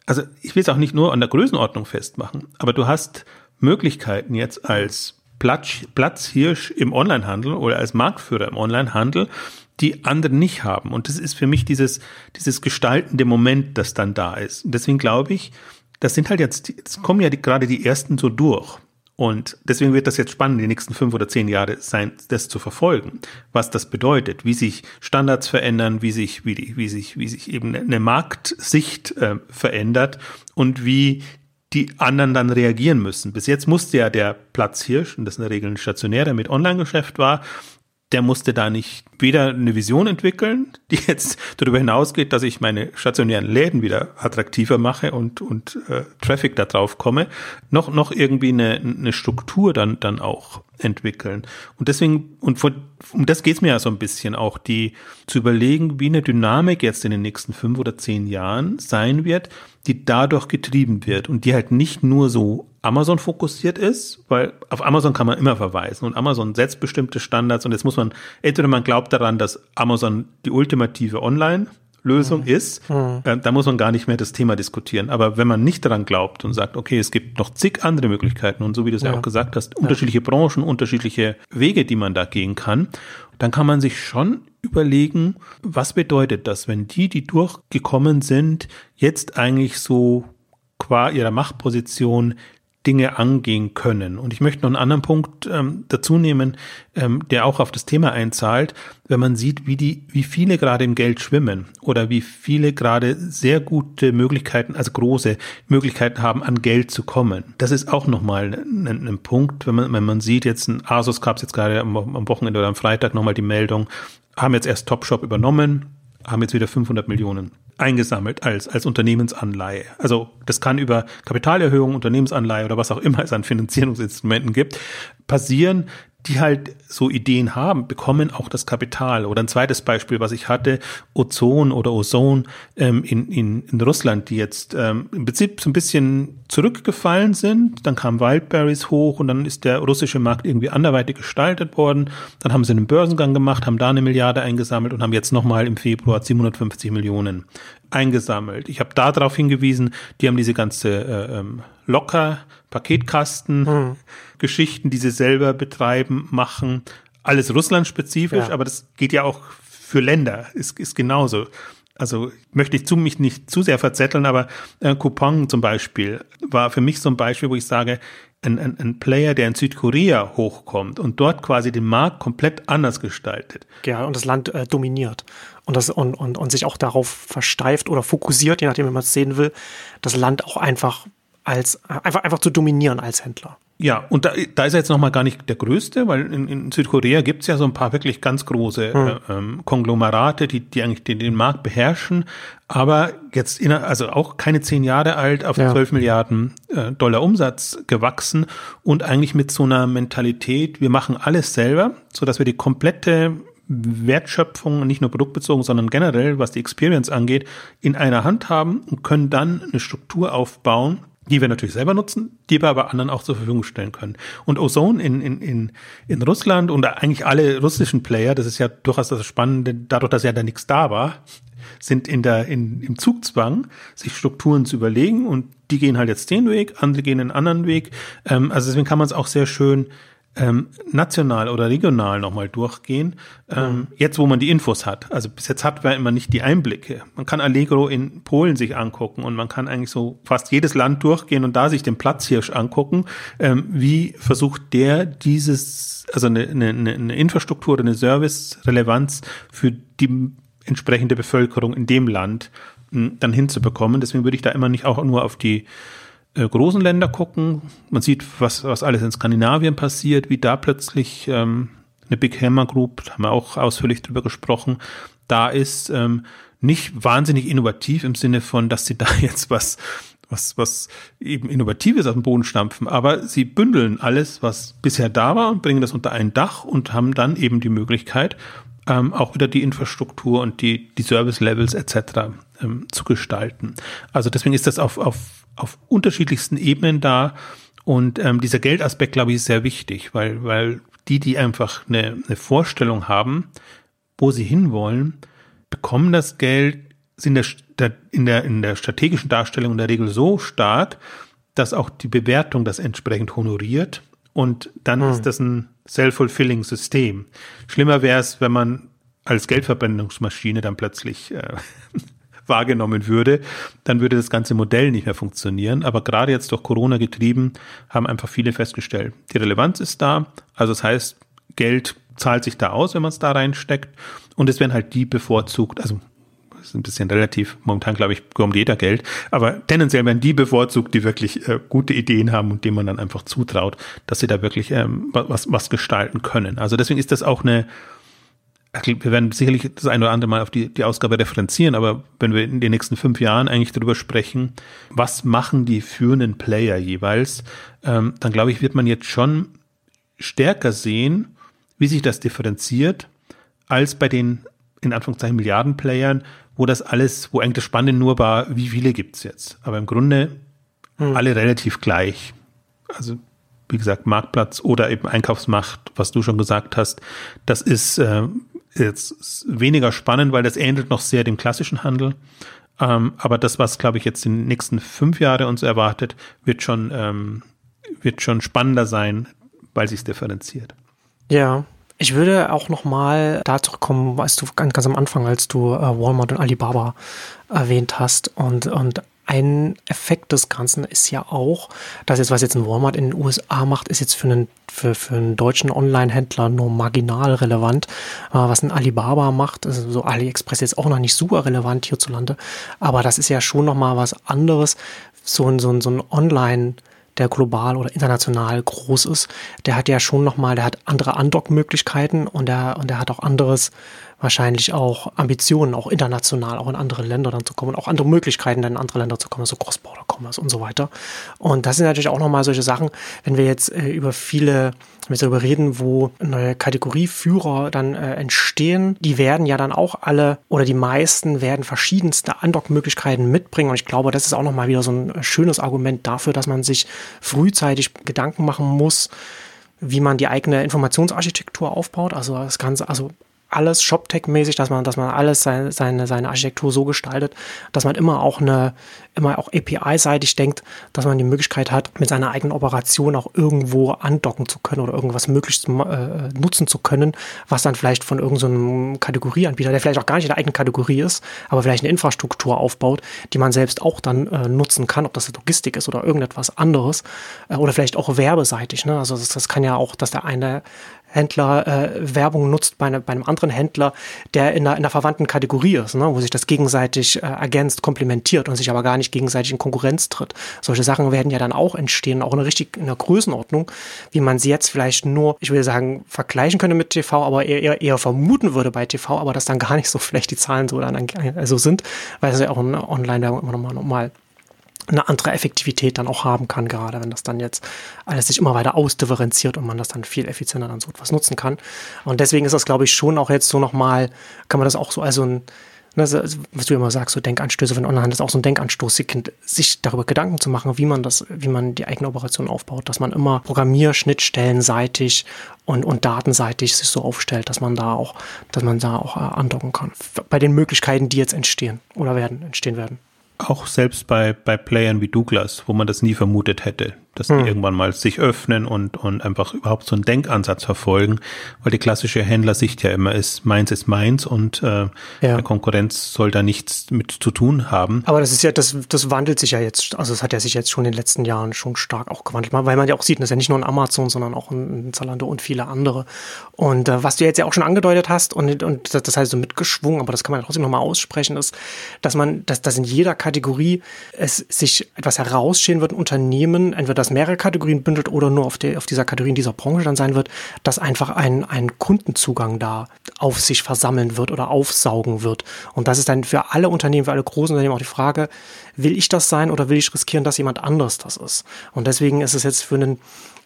S2: also ich will es auch nicht nur an der Größenordnung festmachen, aber du hast Möglichkeiten jetzt als Platz, Platzhirsch im Onlinehandel oder als Marktführer im Onlinehandel, die andere nicht haben. Und das ist für mich dieses, dieses gestaltende Moment, das dann da ist. Und deswegen glaube ich, das sind halt jetzt, es kommen ja die, gerade die ersten so durch. Und deswegen wird das jetzt spannend, die nächsten fünf oder zehn Jahre sein, das zu verfolgen, was das bedeutet, wie sich Standards verändern, wie sich, wie, die, wie sich, wie sich eben eine Marktsicht äh, verändert und wie die anderen dann reagieren müssen. Bis jetzt musste ja der Platzhirsch, und das in der Regel ein stationärer mit Online-Geschäft war, der musste da nicht weder eine Vision entwickeln, die jetzt darüber hinausgeht, dass ich meine stationären Läden wieder attraktiver mache und, und äh, Traffic da drauf komme, noch, noch irgendwie eine, eine Struktur dann, dann auch entwickeln. Und deswegen, und von, um das geht's mir ja so ein bisschen auch, die zu überlegen, wie eine Dynamik jetzt in den nächsten fünf oder zehn Jahren sein wird, die dadurch getrieben wird und die halt nicht nur so Amazon fokussiert ist, weil auf Amazon kann man immer verweisen und Amazon setzt bestimmte Standards und jetzt muss man, entweder man glaubt daran, dass Amazon die ultimative Online Lösung mhm. ist, mhm. Äh, da muss man gar nicht mehr das Thema diskutieren. Aber wenn man nicht daran glaubt und sagt, okay, es gibt noch zig andere Möglichkeiten und so wie du es ja. ja auch gesagt hast, unterschiedliche Branchen, unterschiedliche Wege, die man da gehen kann, dann kann man sich schon überlegen, was bedeutet das, wenn die, die durchgekommen sind, jetzt eigentlich so qua ihrer Machtposition Dinge angehen können. Und ich möchte noch einen anderen Punkt ähm, dazu nehmen, ähm, der auch auf das Thema einzahlt, wenn man sieht, wie die, wie viele gerade im Geld schwimmen oder wie viele gerade sehr gute Möglichkeiten, also große Möglichkeiten haben, an Geld zu kommen. Das ist auch nochmal ein, ein Punkt, wenn man, wenn man sieht, jetzt ein Asus gab es jetzt gerade am, am Wochenende oder am Freitag nochmal die Meldung, haben jetzt erst Topshop übernommen, haben jetzt wieder 500 Millionen eingesammelt als, als Unternehmensanleihe. Also das kann über Kapitalerhöhung, Unternehmensanleihe oder was auch immer es an Finanzierungsinstrumenten gibt, passieren, die halt so Ideen haben, bekommen auch das Kapital. Oder ein zweites Beispiel, was ich hatte, Ozon oder Ozon ähm, in, in, in Russland, die jetzt ähm, im Prinzip so ein bisschen zurückgefallen sind. Dann kam Wildberries hoch und dann ist der russische Markt irgendwie anderweitig gestaltet worden. Dann haben sie einen Börsengang gemacht, haben da eine Milliarde eingesammelt und haben jetzt nochmal im Februar 750 Millionen eingesammelt. Ich habe da darauf hingewiesen, die haben diese ganze äh, ähm, locker Paketkasten, hm. Geschichten, die sie selber betreiben, machen. Alles russlandspezifisch, ja. aber das geht ja auch für Länder, ist, ist genauso. Also möchte ich zu mich nicht zu sehr verzetteln, aber äh, Coupon zum Beispiel war für mich so ein Beispiel, wo ich sage, ein, ein, ein Player, der in Südkorea hochkommt und dort quasi den Markt komplett anders gestaltet.
S1: Ja, und das Land äh, dominiert und, das, und, und, und sich auch darauf versteift oder fokussiert, je nachdem, wie man es sehen will, das Land auch einfach als einfach, einfach zu dominieren als Händler.
S2: Ja, und da, da ist er jetzt nochmal gar nicht der größte, weil in, in Südkorea gibt's ja so ein paar wirklich ganz große hm. äh, ähm, Konglomerate, die, die eigentlich den, den Markt beherrschen, aber jetzt in, also auch keine zehn Jahre alt, auf ja. 12 Milliarden äh, Dollar Umsatz gewachsen und eigentlich mit so einer Mentalität, wir machen alles selber, so dass wir die komplette Wertschöpfung, nicht nur produktbezogen, sondern generell, was die Experience angeht, in einer Hand haben und können dann eine Struktur aufbauen, die wir natürlich selber nutzen, die wir aber anderen auch zur Verfügung stellen können. Und Ozone in, in, in, in Russland und eigentlich alle russischen Player, das ist ja durchaus das Spannende, dadurch, dass ja da nichts da war, sind in der, in, im Zugzwang, sich Strukturen zu überlegen und die gehen halt jetzt den Weg, andere gehen einen anderen Weg. Ähm, also deswegen kann man es auch sehr schön ähm, national oder regional nochmal durchgehen, ähm, mhm. jetzt wo man die Infos hat. Also bis jetzt hat man immer nicht die Einblicke. Man kann Allegro in Polen sich angucken und man kann eigentlich so fast jedes Land durchgehen und da sich den Platzhirsch angucken. Ähm, wie versucht der dieses, also eine, eine, eine Infrastruktur oder eine Service-Relevanz für die entsprechende Bevölkerung in dem Land hm, dann hinzubekommen. Deswegen würde ich da immer nicht auch nur auf die äh, großen Länder gucken. Man sieht, was, was alles in Skandinavien passiert, wie da plötzlich ähm, eine Big Hammer Group, haben wir auch ausführlich drüber gesprochen, da ist ähm, nicht wahnsinnig innovativ im Sinne von, dass sie da jetzt was was, was eben Innovatives auf den Boden stampfen, aber sie bündeln alles, was bisher da war und bringen das unter ein Dach und haben dann eben die Möglichkeit, ähm, auch wieder die Infrastruktur und die, die Service-Levels etc. Ähm, zu gestalten. Also deswegen ist das auf, auf auf unterschiedlichsten Ebenen da. Und ähm, dieser Geldaspekt, glaube ich, ist sehr wichtig, weil, weil die, die einfach eine, eine Vorstellung haben, wo sie hinwollen, bekommen das Geld, sind der, in, der, in der strategischen Darstellung in der Regel so stark, dass auch die Bewertung das entsprechend honoriert. Und dann hm. ist das ein self-fulfilling System. Schlimmer wäre es, wenn man als Geldverbrennungsmaschine dann plötzlich äh, wahrgenommen würde, dann würde das ganze Modell nicht mehr funktionieren. Aber gerade jetzt durch Corona getrieben, haben einfach viele festgestellt, die Relevanz ist da. Also das heißt, Geld zahlt sich da aus, wenn man es da reinsteckt. Und es werden halt die bevorzugt, also ist ein bisschen relativ, momentan glaube ich, bekommt jeder Geld, aber tendenziell werden die bevorzugt, die wirklich äh, gute Ideen haben und denen man dann einfach zutraut, dass sie da wirklich ähm, was, was gestalten können. Also deswegen ist das auch eine, wir werden sicherlich das ein oder andere Mal auf die, die Ausgabe referenzieren, aber wenn wir in den nächsten fünf Jahren eigentlich darüber sprechen, was machen die führenden Player jeweils, ähm, dann glaube ich, wird man jetzt schon stärker sehen, wie sich das differenziert, als bei den in Anführungszeichen Milliardenplayern, wo das alles, wo eigentlich das Spannende nur war, wie viele gibt's jetzt. Aber im Grunde hm. alle relativ gleich. Also wie gesagt, Marktplatz oder eben Einkaufsmacht, was du schon gesagt hast, das ist äh, jetzt weniger spannend, weil das ähnelt noch sehr dem klassischen Handel. Ähm, aber das, was, glaube ich, jetzt in den nächsten fünf Jahre uns erwartet, wird schon, ähm, wird schon spannender sein, weil sich es differenziert.
S1: Ja, ich würde auch noch mal da zurückkommen, weißt du, ganz, ganz am Anfang, als du äh, Walmart und Alibaba erwähnt hast und, und ein Effekt des Ganzen ist ja auch, dass jetzt, was jetzt ein Walmart in den USA macht, ist jetzt für einen, für, für einen deutschen Online-Händler nur marginal relevant. Äh, was ein Alibaba macht, also so AliExpress jetzt auch noch nicht super relevant hierzulande, aber das ist ja schon nochmal was anderes. So ein, so ein, so ein Online- der global oder international groß ist, der hat ja schon nochmal, der hat andere Andockmöglichkeiten und der, und der hat auch anderes, wahrscheinlich auch Ambitionen, auch international, auch in andere Länder dann zu kommen, auch andere Möglichkeiten, dann in andere Länder zu kommen, so Cross-Border-Commerce und so weiter. Und das sind natürlich auch nochmal solche Sachen, wenn wir jetzt äh, über viele, wir darüber reden, wo neue Kategorieführer dann äh, entstehen, die werden ja dann auch alle oder die meisten werden verschiedenste Andockmöglichkeiten mitbringen. Und ich glaube, das ist auch nochmal wieder so ein schönes Argument dafür, dass man sich frühzeitig Gedanken machen muss, wie man die eigene Informationsarchitektur aufbaut. Also das Ganze, also alles ShopTech-mäßig, dass man, dass man alles seine, seine, seine Architektur so gestaltet, dass man immer auch eine, immer auch API-seitig denkt, dass man die Möglichkeit hat, mit seiner eigenen Operation auch irgendwo andocken zu können oder irgendwas möglichst äh, nutzen zu können, was dann vielleicht von irgendeinem so Kategorieanbieter, der vielleicht auch gar nicht in der eigenen Kategorie ist, aber vielleicht eine Infrastruktur aufbaut, die man selbst auch dann äh, nutzen kann, ob das Logistik ist oder irgendetwas anderes äh, oder vielleicht auch werbeseitig. Ne? Also das, das kann ja auch, dass der eine Händler äh, Werbung nutzt bei, ne, bei, einem anderen Händler, der in einer, in einer verwandten Kategorie ist, ne, wo sich das gegenseitig äh, ergänzt, komplementiert und sich aber gar nicht gegenseitig in Konkurrenz tritt. Solche Sachen werden ja dann auch entstehen, auch in einer richtig in einer Größenordnung, wie man sie jetzt vielleicht nur, ich will sagen, vergleichen könnte mit TV, aber eher, eher, eher vermuten würde bei TV, aber dass dann gar nicht so vielleicht die Zahlen so dann also sind, weil es ja auch in Online-Werbung immer nochmal normal eine andere Effektivität dann auch haben kann, gerade wenn das dann jetzt alles sich immer weiter ausdifferenziert und man das dann viel effizienter dann so etwas nutzen kann. Und deswegen ist das, glaube ich, schon auch jetzt so nochmal, kann man das auch so als so ein, ne, was du immer sagst, so Denkanstöße von Online, das ist auch so ein Denkanstoß, sich darüber Gedanken zu machen, wie man das, wie man die eigene Operation aufbaut, dass man immer Programmierschnittstellenseitig und, und datenseitig sich so aufstellt, dass man da auch, dass man da auch äh, andocken kann. Bei den Möglichkeiten, die jetzt entstehen oder werden, entstehen werden
S2: auch selbst bei, bei Playern wie Douglas, wo man das nie vermutet hätte, dass die hm. irgendwann mal sich öffnen und, und einfach überhaupt so einen Denkansatz verfolgen, weil die klassische Händlersicht ja immer ist, meins ist meins und äh, ja. der Konkurrenz soll da nichts mit zu tun haben.
S1: Aber das ist ja, das, das wandelt sich ja jetzt, also es hat ja sich jetzt schon in den letzten Jahren schon stark auch gewandelt, weil man ja auch sieht, das ist ja nicht nur ein Amazon, sondern auch ein Zalando und viele andere. Und äh, was du jetzt ja auch schon angedeutet hast und, und das, das heißt so mitgeschwungen, aber das kann man trotzdem nochmal aussprechen, ist, dass man, dass, dass in jeder Kategorie es sich etwas herausstehen wird, ein Unternehmen, entweder das mehrere Kategorien bündelt oder nur auf, der, auf dieser Kategorie in dieser Branche dann sein wird, dass einfach ein, ein Kundenzugang da auf sich versammeln wird oder aufsaugen wird. Und das ist dann für alle Unternehmen, für alle großen Unternehmen auch die Frage, will ich das sein oder will ich riskieren, dass jemand anders das ist? Und deswegen ist es jetzt für einen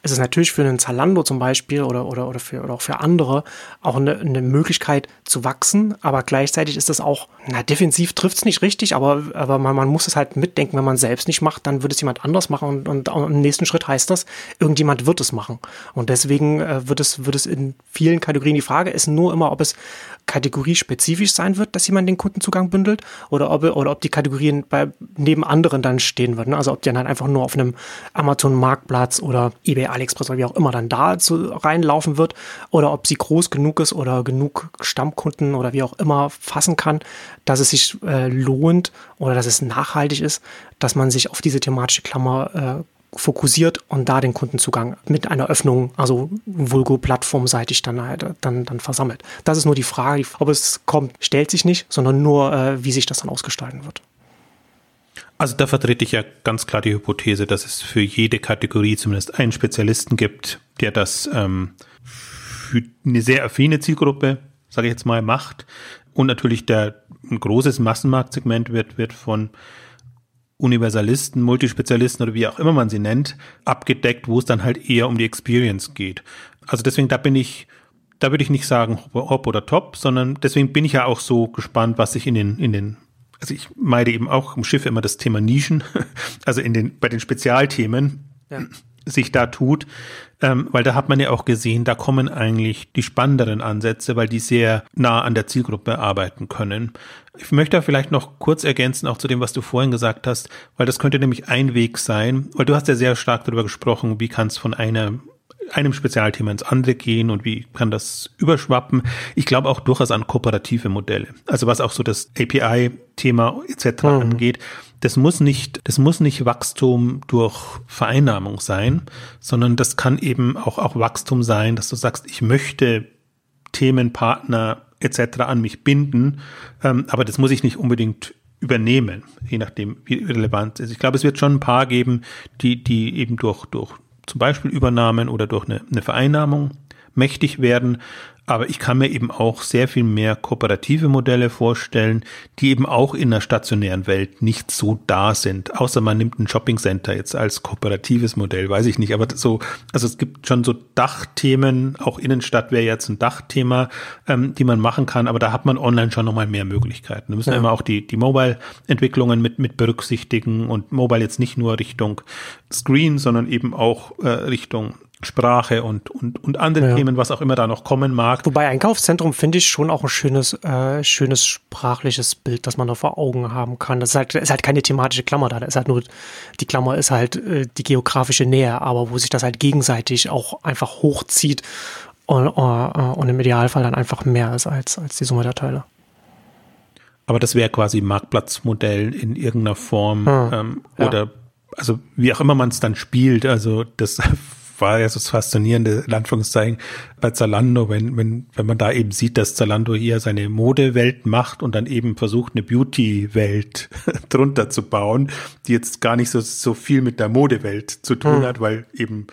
S1: ist es natürlich für einen Zalando zum Beispiel oder, oder, oder, für, oder auch für andere auch eine, eine Möglichkeit zu wachsen, aber gleichzeitig ist es auch, na, defensiv trifft es nicht richtig, aber, aber man, man muss es halt mitdenken, wenn man selbst nicht macht, dann wird es jemand anders machen und, und, und im nächsten Schritt heißt das, irgendjemand wird es machen. Und deswegen äh, wird, es, wird es in vielen Kategorien, die Frage ist nur immer, ob es kategoriespezifisch sein wird, dass jemand den Kundenzugang bündelt oder ob, oder ob die Kategorien bei, neben anderen dann stehen würden. Also ob die dann halt einfach nur auf einem Amazon-Marktplatz oder eBay, AliExpress oder wie auch immer dann da zu, reinlaufen wird oder ob sie groß genug ist oder genug Stammkunden oder wie auch immer fassen kann, dass es sich äh, lohnt oder dass es nachhaltig ist, dass man sich auf diese thematische Klammer äh, fokussiert und da den Kundenzugang mit einer Öffnung, also Vulgo plattformseitig dann, halt, dann, dann versammelt. Das ist nur die Frage, ob es kommt, stellt sich nicht, sondern nur, äh, wie sich das dann ausgestalten wird.
S2: Also da vertrete ich ja ganz klar die Hypothese, dass es für jede Kategorie zumindest einen Spezialisten gibt, der das ähm, für eine sehr affine Zielgruppe, sage ich jetzt mal, macht. Und natürlich der ein großes Massenmarktsegment wird, wird von Universalisten, Multispezialisten oder wie auch immer man sie nennt, abgedeckt, wo es dann halt eher um die Experience geht. Also deswegen, da bin ich, da würde ich nicht sagen hopp oder top, sondern deswegen bin ich ja auch so gespannt, was sich in den, in den, also ich meide eben auch im Schiff immer das Thema Nischen, also in den, bei den Spezialthemen. Ja sich da tut, ähm, weil da hat man ja auch gesehen, da kommen eigentlich die spannenderen Ansätze, weil die sehr nah an der Zielgruppe arbeiten können. Ich möchte vielleicht noch kurz ergänzen, auch zu dem, was du vorhin gesagt hast, weil das könnte nämlich ein Weg sein, weil du hast ja sehr stark darüber gesprochen, wie kann es von einer einem Spezialthema ins andere gehen und wie kann das überschwappen. Ich glaube auch durchaus an kooperative Modelle. Also was auch so das API-Thema etc. Mhm. angeht. Das muss nicht, das muss nicht Wachstum durch Vereinnahmung sein, sondern das kann eben auch, auch Wachstum sein, dass du sagst, ich möchte Themenpartner etc. an mich binden, ähm, aber das muss ich nicht unbedingt übernehmen, je nachdem, wie relevant es ist. Ich glaube, es wird schon ein paar geben, die, die eben durch, durch zum Beispiel Übernahmen oder durch eine, eine Vereinnahmung mächtig werden. Aber ich kann mir eben auch sehr viel mehr kooperative Modelle vorstellen, die eben auch in der stationären Welt nicht so da sind. Außer man nimmt ein Shopping Center jetzt als kooperatives Modell, weiß ich nicht. Aber so, also es gibt schon so Dachthemen, auch Innenstadt wäre jetzt ein Dachthema, ähm, die man machen kann. Aber da hat man online schon nochmal mehr Möglichkeiten. Da müssen ja. immer auch die, die Mobile-Entwicklungen mit, mit berücksichtigen und Mobile jetzt nicht nur Richtung Screen, sondern eben auch äh, Richtung Sprache und, und, und andere ja. Themen, was auch immer da noch kommen mag.
S1: Wobei Einkaufszentrum finde ich schon auch ein schönes, äh, schönes sprachliches Bild, das man da vor Augen haben kann. Das ist halt, ist halt keine thematische Klammer da. Das ist halt nur, die Klammer ist halt äh, die geografische Nähe, aber wo sich das halt gegenseitig auch einfach hochzieht und, uh, und im Idealfall dann einfach mehr ist als, als die Summe der Teile.
S2: Aber das wäre quasi Marktplatzmodell in irgendeiner Form hm, ähm, ja. oder also wie auch immer man es dann spielt, also das war ja so das Faszinierende, in Anführungszeichen, bei Zalando, wenn, wenn, wenn man da eben sieht, dass Zalando hier seine Modewelt macht und dann eben versucht, eine Beauty-Welt drunter zu bauen, die jetzt gar nicht so, so viel mit der Modewelt zu tun hm. hat, weil eben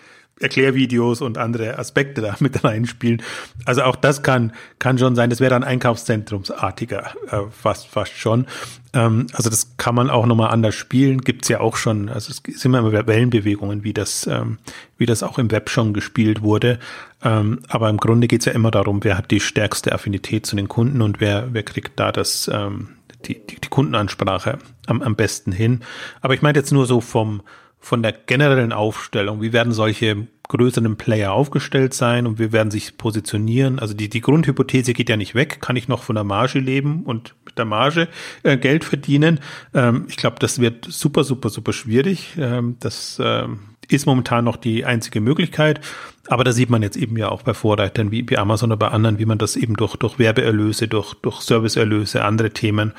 S2: Erklärvideos und andere Aspekte da mit reinspielen. Also auch das kann, kann schon sein, das wäre dann Einkaufszentrumsartiger, äh, fast, fast schon. Ähm, also das kann man auch nochmal anders spielen, gibt's ja auch schon, also es sind immer Wellenbewegungen, wie das, ähm, wie das auch im Web schon gespielt wurde. Ähm, aber im Grunde geht's ja immer darum, wer hat die stärkste Affinität zu den Kunden und wer, wer kriegt da das, ähm, die, die, die Kundenansprache am, am besten hin. Aber ich meine jetzt nur so vom, von der generellen Aufstellung, wie werden solche größeren Player aufgestellt sein und wie werden sich positionieren. Also die, die Grundhypothese geht ja nicht weg. Kann ich noch von der Marge leben und mit der Marge äh, Geld verdienen? Ähm, ich glaube, das wird super, super, super schwierig. Ähm, das ähm, ist momentan noch die einzige Möglichkeit. Aber da sieht man jetzt eben ja auch bei Vorreitern wie, wie Amazon oder bei anderen, wie man das eben durch, durch Werbeerlöse, durch, durch Serviceerlöse, andere Themen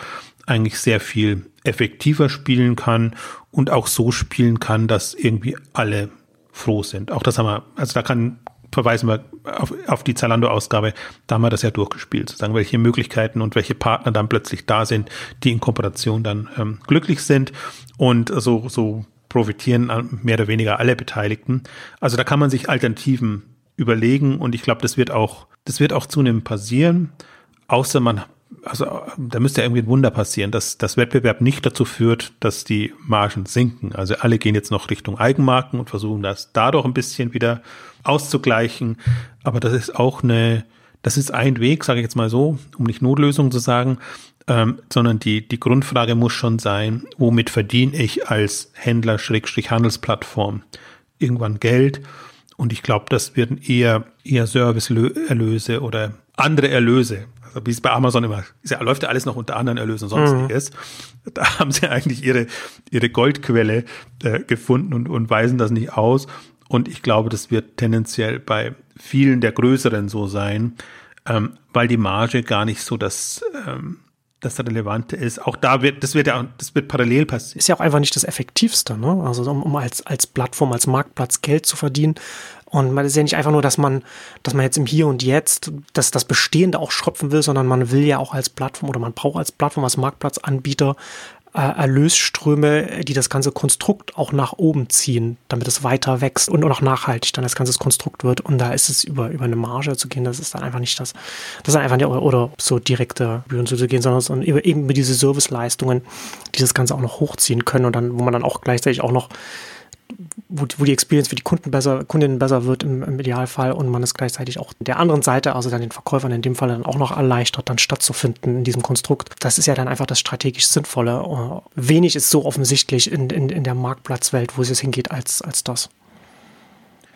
S2: eigentlich sehr viel effektiver spielen kann und auch so spielen kann, dass irgendwie alle froh sind. Auch das haben wir, also da kann verweisen wir auf, auf die Zalando-Ausgabe, da haben wir das ja durchgespielt, sozusagen, welche Möglichkeiten und welche Partner dann plötzlich da sind, die in Kooperation dann ähm, glücklich sind und so, so profitieren mehr oder weniger alle Beteiligten. Also da kann man sich Alternativen überlegen und ich glaube, das wird auch, das wird auch zunehmend passieren, außer man also da müsste irgendwie ein Wunder passieren, dass das Wettbewerb nicht dazu führt, dass die Margen sinken. Also alle gehen jetzt noch Richtung Eigenmarken und versuchen das dadurch ein bisschen wieder auszugleichen. Aber das ist auch eine, das ist ein Weg, sage ich jetzt mal so, um nicht Notlösung zu sagen, ähm, sondern die, die Grundfrage muss schon sein, womit verdiene ich als Händler, Schrägstrich Handelsplattform irgendwann Geld? Und ich glaube, das werden eher, eher Serviceerlöse oder andere Erlöse wie es bei Amazon immer ist, ja, läuft ja alles noch unter anderen Erlösen und sonstiges. Mhm. Da haben sie eigentlich ihre, ihre Goldquelle äh, gefunden und, und weisen das nicht aus. Und ich glaube, das wird tendenziell bei vielen der größeren so sein, ähm, weil die Marge gar nicht so das, ähm, das Relevante ist. Auch da wird, das wird ja, das wird parallel passieren.
S1: Ist ja auch einfach nicht das Effektivste, ne? Also um, um als, als Plattform, als Marktplatz Geld zu verdienen, und man ist ja nicht einfach nur, dass man, dass man jetzt im Hier und Jetzt dass das Bestehende auch schröpfen will, sondern man will ja auch als Plattform oder man braucht als Plattform, als Marktplatzanbieter äh, Erlösströme, die das ganze Konstrukt auch nach oben ziehen, damit es weiter wächst und auch nachhaltig dann das ganze Konstrukt wird. Und da ist es über, über eine Marge zu gehen, das ist dann einfach nicht das, das ist einfach nicht, oder, so direkte Bühnen zu gehen, sondern, eben über diese Serviceleistungen, die das Ganze auch noch hochziehen können und dann, wo man dann auch gleichzeitig auch noch wo, wo die Experience für die Kunden besser, Kundinnen besser wird im, im, Idealfall und man es gleichzeitig auch der anderen Seite, also dann den Verkäufern in dem Fall dann auch noch erleichtert, dann stattzufinden in diesem Konstrukt. Das ist ja dann einfach das strategisch Sinnvolle. Wenig ist so offensichtlich in, in, in der Marktplatzwelt, wo es hingeht, als, als das.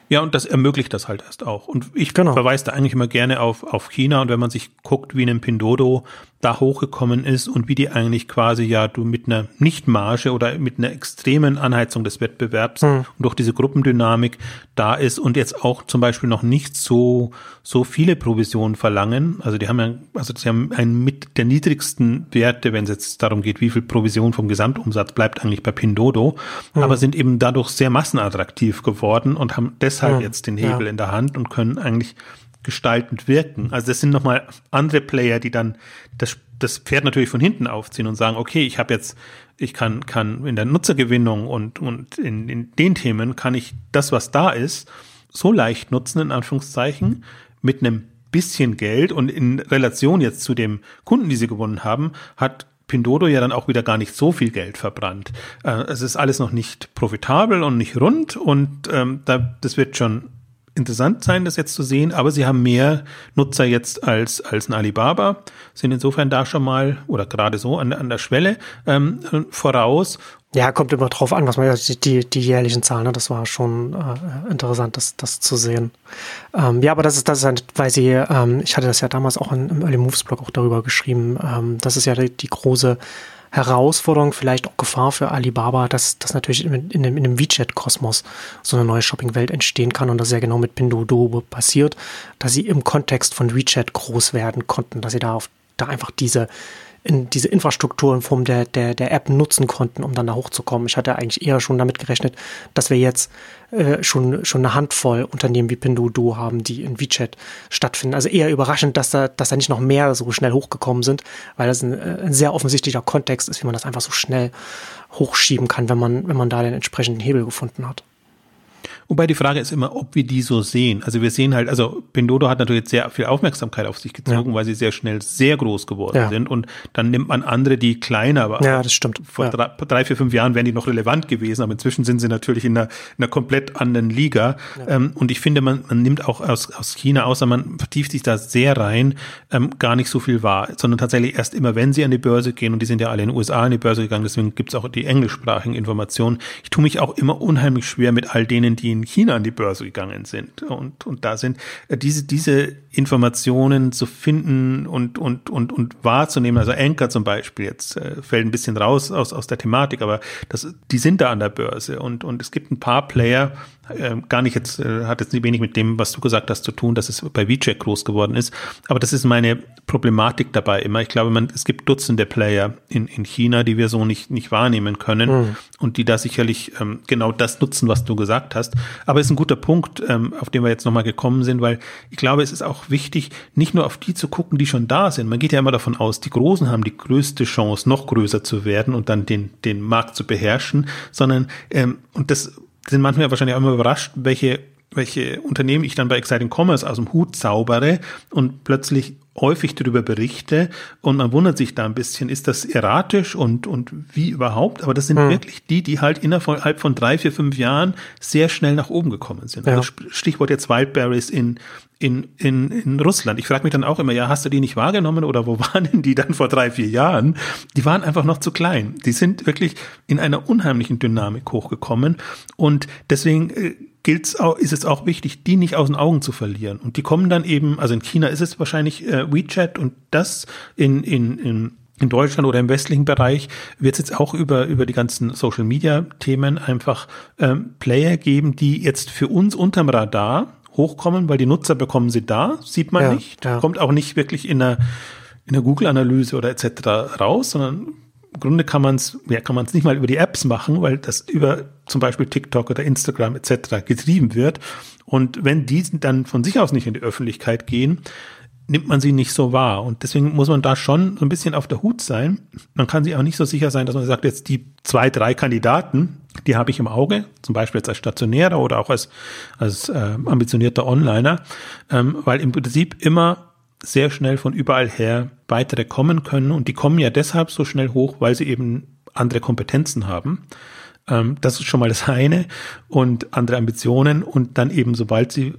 S2: Ja, und das ermöglicht das halt erst auch. Und ich genau. verweise da eigentlich immer gerne auf, auf China. Und wenn man sich guckt, wie ein Pindodo da hochgekommen ist und wie die eigentlich quasi ja du mit einer Nichtmarge oder mit einer extremen Anheizung des Wettbewerbs mhm. und durch diese Gruppendynamik da ist und jetzt auch zum Beispiel noch nicht so, so viele Provisionen verlangen. Also die haben ja, also sie haben einen mit der niedrigsten Werte, wenn es jetzt darum geht, wie viel Provision vom Gesamtumsatz bleibt eigentlich bei Pindodo, mhm. aber sind eben dadurch sehr massenattraktiv geworden und haben deshalb mhm. jetzt den Hebel ja. in der Hand und können eigentlich gestaltend wirken. Also das sind nochmal andere Player, die dann das, das Pferd natürlich von hinten aufziehen und sagen, okay, ich habe jetzt, ich kann, kann in der Nutzergewinnung und, und in, in den Themen kann ich das, was da ist, so leicht nutzen, in Anführungszeichen, mit einem bisschen Geld und in Relation jetzt zu dem Kunden, die sie gewonnen haben, hat Pindodo ja dann auch wieder gar nicht so viel Geld verbrannt. Äh, es ist alles noch nicht profitabel und nicht rund und ähm, da, das wird schon interessant sein, das jetzt zu sehen, aber sie haben mehr Nutzer jetzt als, als ein Alibaba, sind insofern da schon mal oder gerade so an, an der Schwelle ähm, voraus
S1: ja, kommt immer drauf an, was man die, die, die jährlichen Zahlen, ne? das war schon äh, interessant, das, das zu sehen. Ähm, ja, aber das ist, das ist halt, weil sie, ähm, ich hatte das ja damals auch in, im Early Moves Blog auch darüber geschrieben, ähm, das ist ja die, die große Herausforderung, vielleicht auch Gefahr für Alibaba, dass, dass natürlich in, in dem, in dem WeChat-Kosmos so eine neue Shopping-Welt entstehen kann und das ja genau mit Pinduoduo passiert, dass sie im Kontext von WeChat groß werden konnten, dass sie da auf da einfach diese in diese Infrastruktur in Form der, der, der App nutzen konnten, um dann da hochzukommen. Ich hatte eigentlich eher schon damit gerechnet, dass wir jetzt äh, schon, schon eine Handvoll Unternehmen wie Pinduoduo haben, die in WeChat stattfinden. Also eher überraschend, dass da, dass da nicht noch mehr so schnell hochgekommen sind, weil das ein, äh, ein sehr offensichtlicher Kontext ist, wie man das einfach so schnell hochschieben kann, wenn man, wenn man da den entsprechenden Hebel gefunden hat.
S2: Wobei die Frage ist immer, ob wir die so sehen. Also wir sehen halt, also Pindodo hat natürlich sehr viel Aufmerksamkeit auf sich gezogen, ja. weil sie sehr schnell sehr groß geworden ja. sind. Und dann nimmt man andere, die kleiner waren.
S1: Ja, das stimmt.
S2: Vor
S1: ja.
S2: drei, drei, vier, fünf Jahren wären die noch relevant gewesen, aber inzwischen sind sie natürlich in einer, in einer komplett anderen Liga. Ähm, und ich finde, man, man nimmt auch aus, aus China, außer man vertieft sich da sehr rein, ähm, gar nicht so viel wahr, sondern tatsächlich erst immer, wenn sie an die Börse gehen, und die sind ja alle in den USA an die Börse gegangen, deswegen gibt's auch die englischsprachigen Informationen. Ich tue mich auch immer unheimlich schwer mit all denen, die in China an die Börse gegangen sind. Und, und da sind äh, diese, diese Informationen zu finden und, und, und, und wahrzunehmen. Also Anchor zum Beispiel jetzt äh, fällt ein bisschen raus aus, aus der Thematik, aber das, die sind da an der Börse und, und es gibt ein paar Player, äh, gar nicht jetzt, äh, hat jetzt nicht wenig mit dem, was du gesagt hast, zu tun, dass es bei WeChat groß geworden ist. Aber das ist meine Problematik dabei immer. Ich glaube, man, es gibt Dutzende Player in, in China, die wir so nicht, nicht wahrnehmen können mhm. und die da sicherlich ähm, genau das nutzen, was du gesagt hast. Aber es ist ein guter Punkt, ähm, auf den wir jetzt nochmal gekommen sind, weil ich glaube, es ist auch wichtig, nicht nur auf die zu gucken, die schon da sind. Man geht ja immer davon aus, die Großen haben die größte Chance, noch größer zu werden und dann den, den Markt zu beherrschen, sondern, ähm, und das sind manchmal wahrscheinlich auch immer überrascht, welche welche Unternehmen ich dann bei Exciting Commerce aus dem Hut zaubere und plötzlich häufig darüber berichte und man wundert sich da ein bisschen, ist das erratisch und, und wie überhaupt? Aber das sind hm. wirklich die, die halt innerhalb von drei, vier, fünf Jahren sehr schnell nach oben gekommen sind. Ja. Also Stichwort jetzt Wildberries in, in, in, in Russland. Ich frage mich dann auch immer, ja, hast du die nicht wahrgenommen oder wo waren denn die dann vor drei, vier Jahren? Die waren einfach noch zu klein. Die sind wirklich in einer unheimlichen Dynamik hochgekommen und deswegen äh, gilt's auch, ist es auch wichtig, die nicht aus den Augen zu verlieren. Und die kommen dann eben, also in China ist es wahrscheinlich äh, WeChat und das in, in, in in Deutschland oder im westlichen Bereich wird es jetzt auch über, über die ganzen Social Media Themen einfach ähm, Player geben, die jetzt für uns unterm Radar hochkommen, weil die Nutzer bekommen sie da, sieht man ja, nicht, ja. kommt auch nicht wirklich in der, in der Google-Analyse oder etc. raus, sondern im Grunde kann man es, ja, kann man es nicht mal über die Apps machen, weil das über zum Beispiel TikTok oder Instagram etc. getrieben wird. Und wenn die dann von sich aus nicht in die Öffentlichkeit gehen, nimmt man sie nicht so wahr. Und deswegen muss man da schon so ein bisschen auf der Hut sein. Man kann sich auch nicht so sicher sein, dass man sagt, jetzt die zwei, drei Kandidaten, die habe ich im Auge, zum Beispiel jetzt als Stationärer oder auch als, als äh, ambitionierter Onliner, ähm, weil im Prinzip immer sehr schnell von überall her weitere kommen können. Und die kommen ja deshalb so schnell hoch, weil sie eben andere Kompetenzen haben. Ähm, das ist schon mal das eine und andere Ambitionen. Und dann eben, sobald sie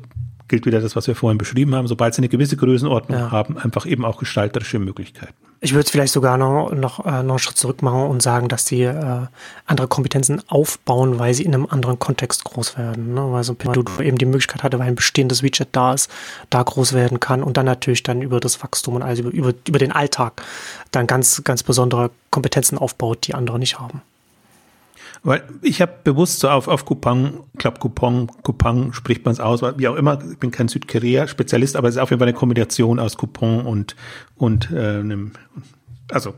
S2: gilt wieder das, was wir vorhin beschrieben haben, sobald sie eine gewisse Größenordnung ja. haben, einfach eben auch gestalterische Möglichkeiten.
S1: Ich würde es vielleicht sogar noch, noch, äh, noch einen Schritt zurück machen und sagen, dass die äh, andere Kompetenzen aufbauen, weil sie in einem anderen Kontext groß werden. Ne? Weil so Pinduoduo eben die Möglichkeit hatte, weil ein bestehendes Widget da ist, da groß werden kann und dann natürlich dann über das Wachstum und also über, über, über den Alltag dann ganz, ganz besondere Kompetenzen aufbaut, die andere nicht haben.
S2: Weil ich habe bewusst so auf, auf Coupon, glaube Coupon, Coupon spricht man es aus, wie auch immer, ich bin kein Südkorea-Spezialist, aber es ist auf jeden Fall eine Kombination aus Coupon und, und äh, einem, also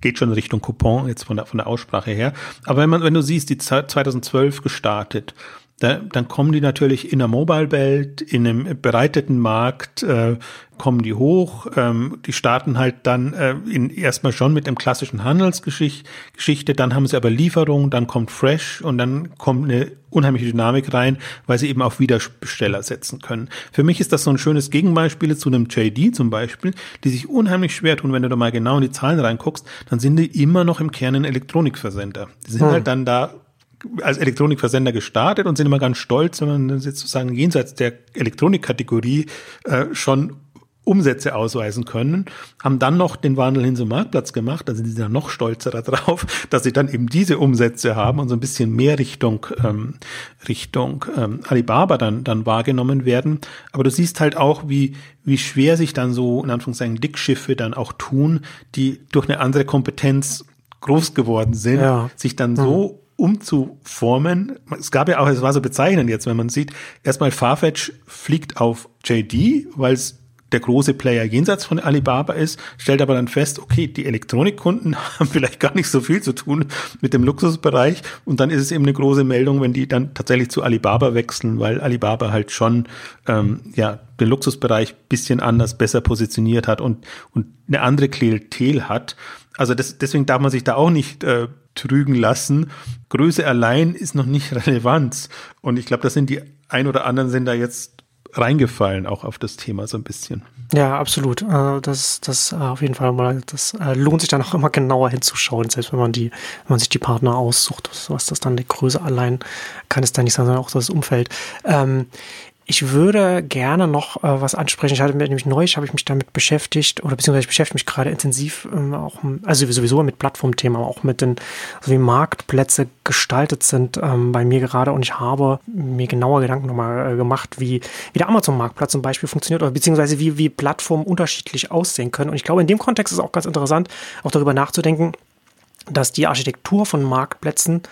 S2: geht schon Richtung Coupon jetzt von der, von der Aussprache her. Aber wenn man, wenn du siehst, die 2012 gestartet, da, dann kommen die natürlich in der Mobile-Welt, in einem bereiteten Markt, äh, kommen die hoch. Ähm, die starten halt dann äh, in, erstmal schon mit einem klassischen Handelsgeschichte, dann haben sie aber Lieferung, dann kommt Fresh und dann kommt eine unheimliche Dynamik rein, weil sie eben auf Wiederbesteller setzen können. Für mich ist das so ein schönes Gegenbeispiel zu einem JD zum Beispiel, die sich unheimlich schwer tun, wenn du da mal genau in die Zahlen reinguckst, dann sind die immer noch im Kern ein Elektronikversender. Die sind hm. halt dann da als Elektronikversender gestartet und sind immer ganz stolz, wenn man sozusagen jenseits der Elektronikkategorie äh, schon Umsätze ausweisen können, haben dann noch den Wandel hin zum Marktplatz gemacht, da sind sie dann noch stolzer darauf, dass sie dann eben diese Umsätze haben und so ein bisschen mehr Richtung ähm, Richtung ähm, Alibaba dann dann wahrgenommen werden. Aber du siehst halt auch, wie wie schwer sich dann so in Anführungszeichen Dickschiffe dann auch tun, die durch eine andere Kompetenz groß geworden sind, ja. sich dann so mhm umzuformen. Es gab ja auch, es war so bezeichnend jetzt, wenn man sieht, erstmal Farfetch fliegt auf JD, weil es der große Player jenseits von Alibaba ist, stellt aber dann fest, okay, die Elektronikkunden haben vielleicht gar nicht so viel zu tun mit dem Luxusbereich und dann ist es eben eine große Meldung, wenn die dann tatsächlich zu Alibaba wechseln, weil Alibaba halt schon ähm, ja den Luxusbereich bisschen anders, besser positioniert hat und und eine andere Klientel hat. Also das, deswegen darf man sich da auch nicht äh, trügen lassen. Größe allein ist noch nicht Relevanz und ich glaube, das sind die ein oder anderen sind da jetzt reingefallen, auch auf das Thema so ein bisschen.
S1: Ja, absolut. Äh, das, das äh, auf jeden Fall mal, das äh, lohnt sich dann auch immer genauer hinzuschauen, selbst wenn man die, wenn man sich die Partner aussucht, was das dann die Größe allein kann es dann nicht sein, sondern auch das Umfeld. Ich würde gerne noch äh, was ansprechen. Ich hatte nämlich neulich habe ich mich damit beschäftigt oder beziehungsweise ich beschäftige mich gerade intensiv ähm, auch, also sowieso mit Plattformthemen, aber auch mit den, also wie Marktplätze gestaltet sind ähm, bei mir gerade und ich habe mir genauer Gedanken nochmal äh, gemacht, wie, wie der Amazon-Marktplatz zum Beispiel funktioniert oder beziehungsweise wie, wie Plattformen unterschiedlich aussehen können. Und ich glaube, in dem Kontext ist auch ganz interessant, auch darüber nachzudenken, dass die Architektur von Marktplätzen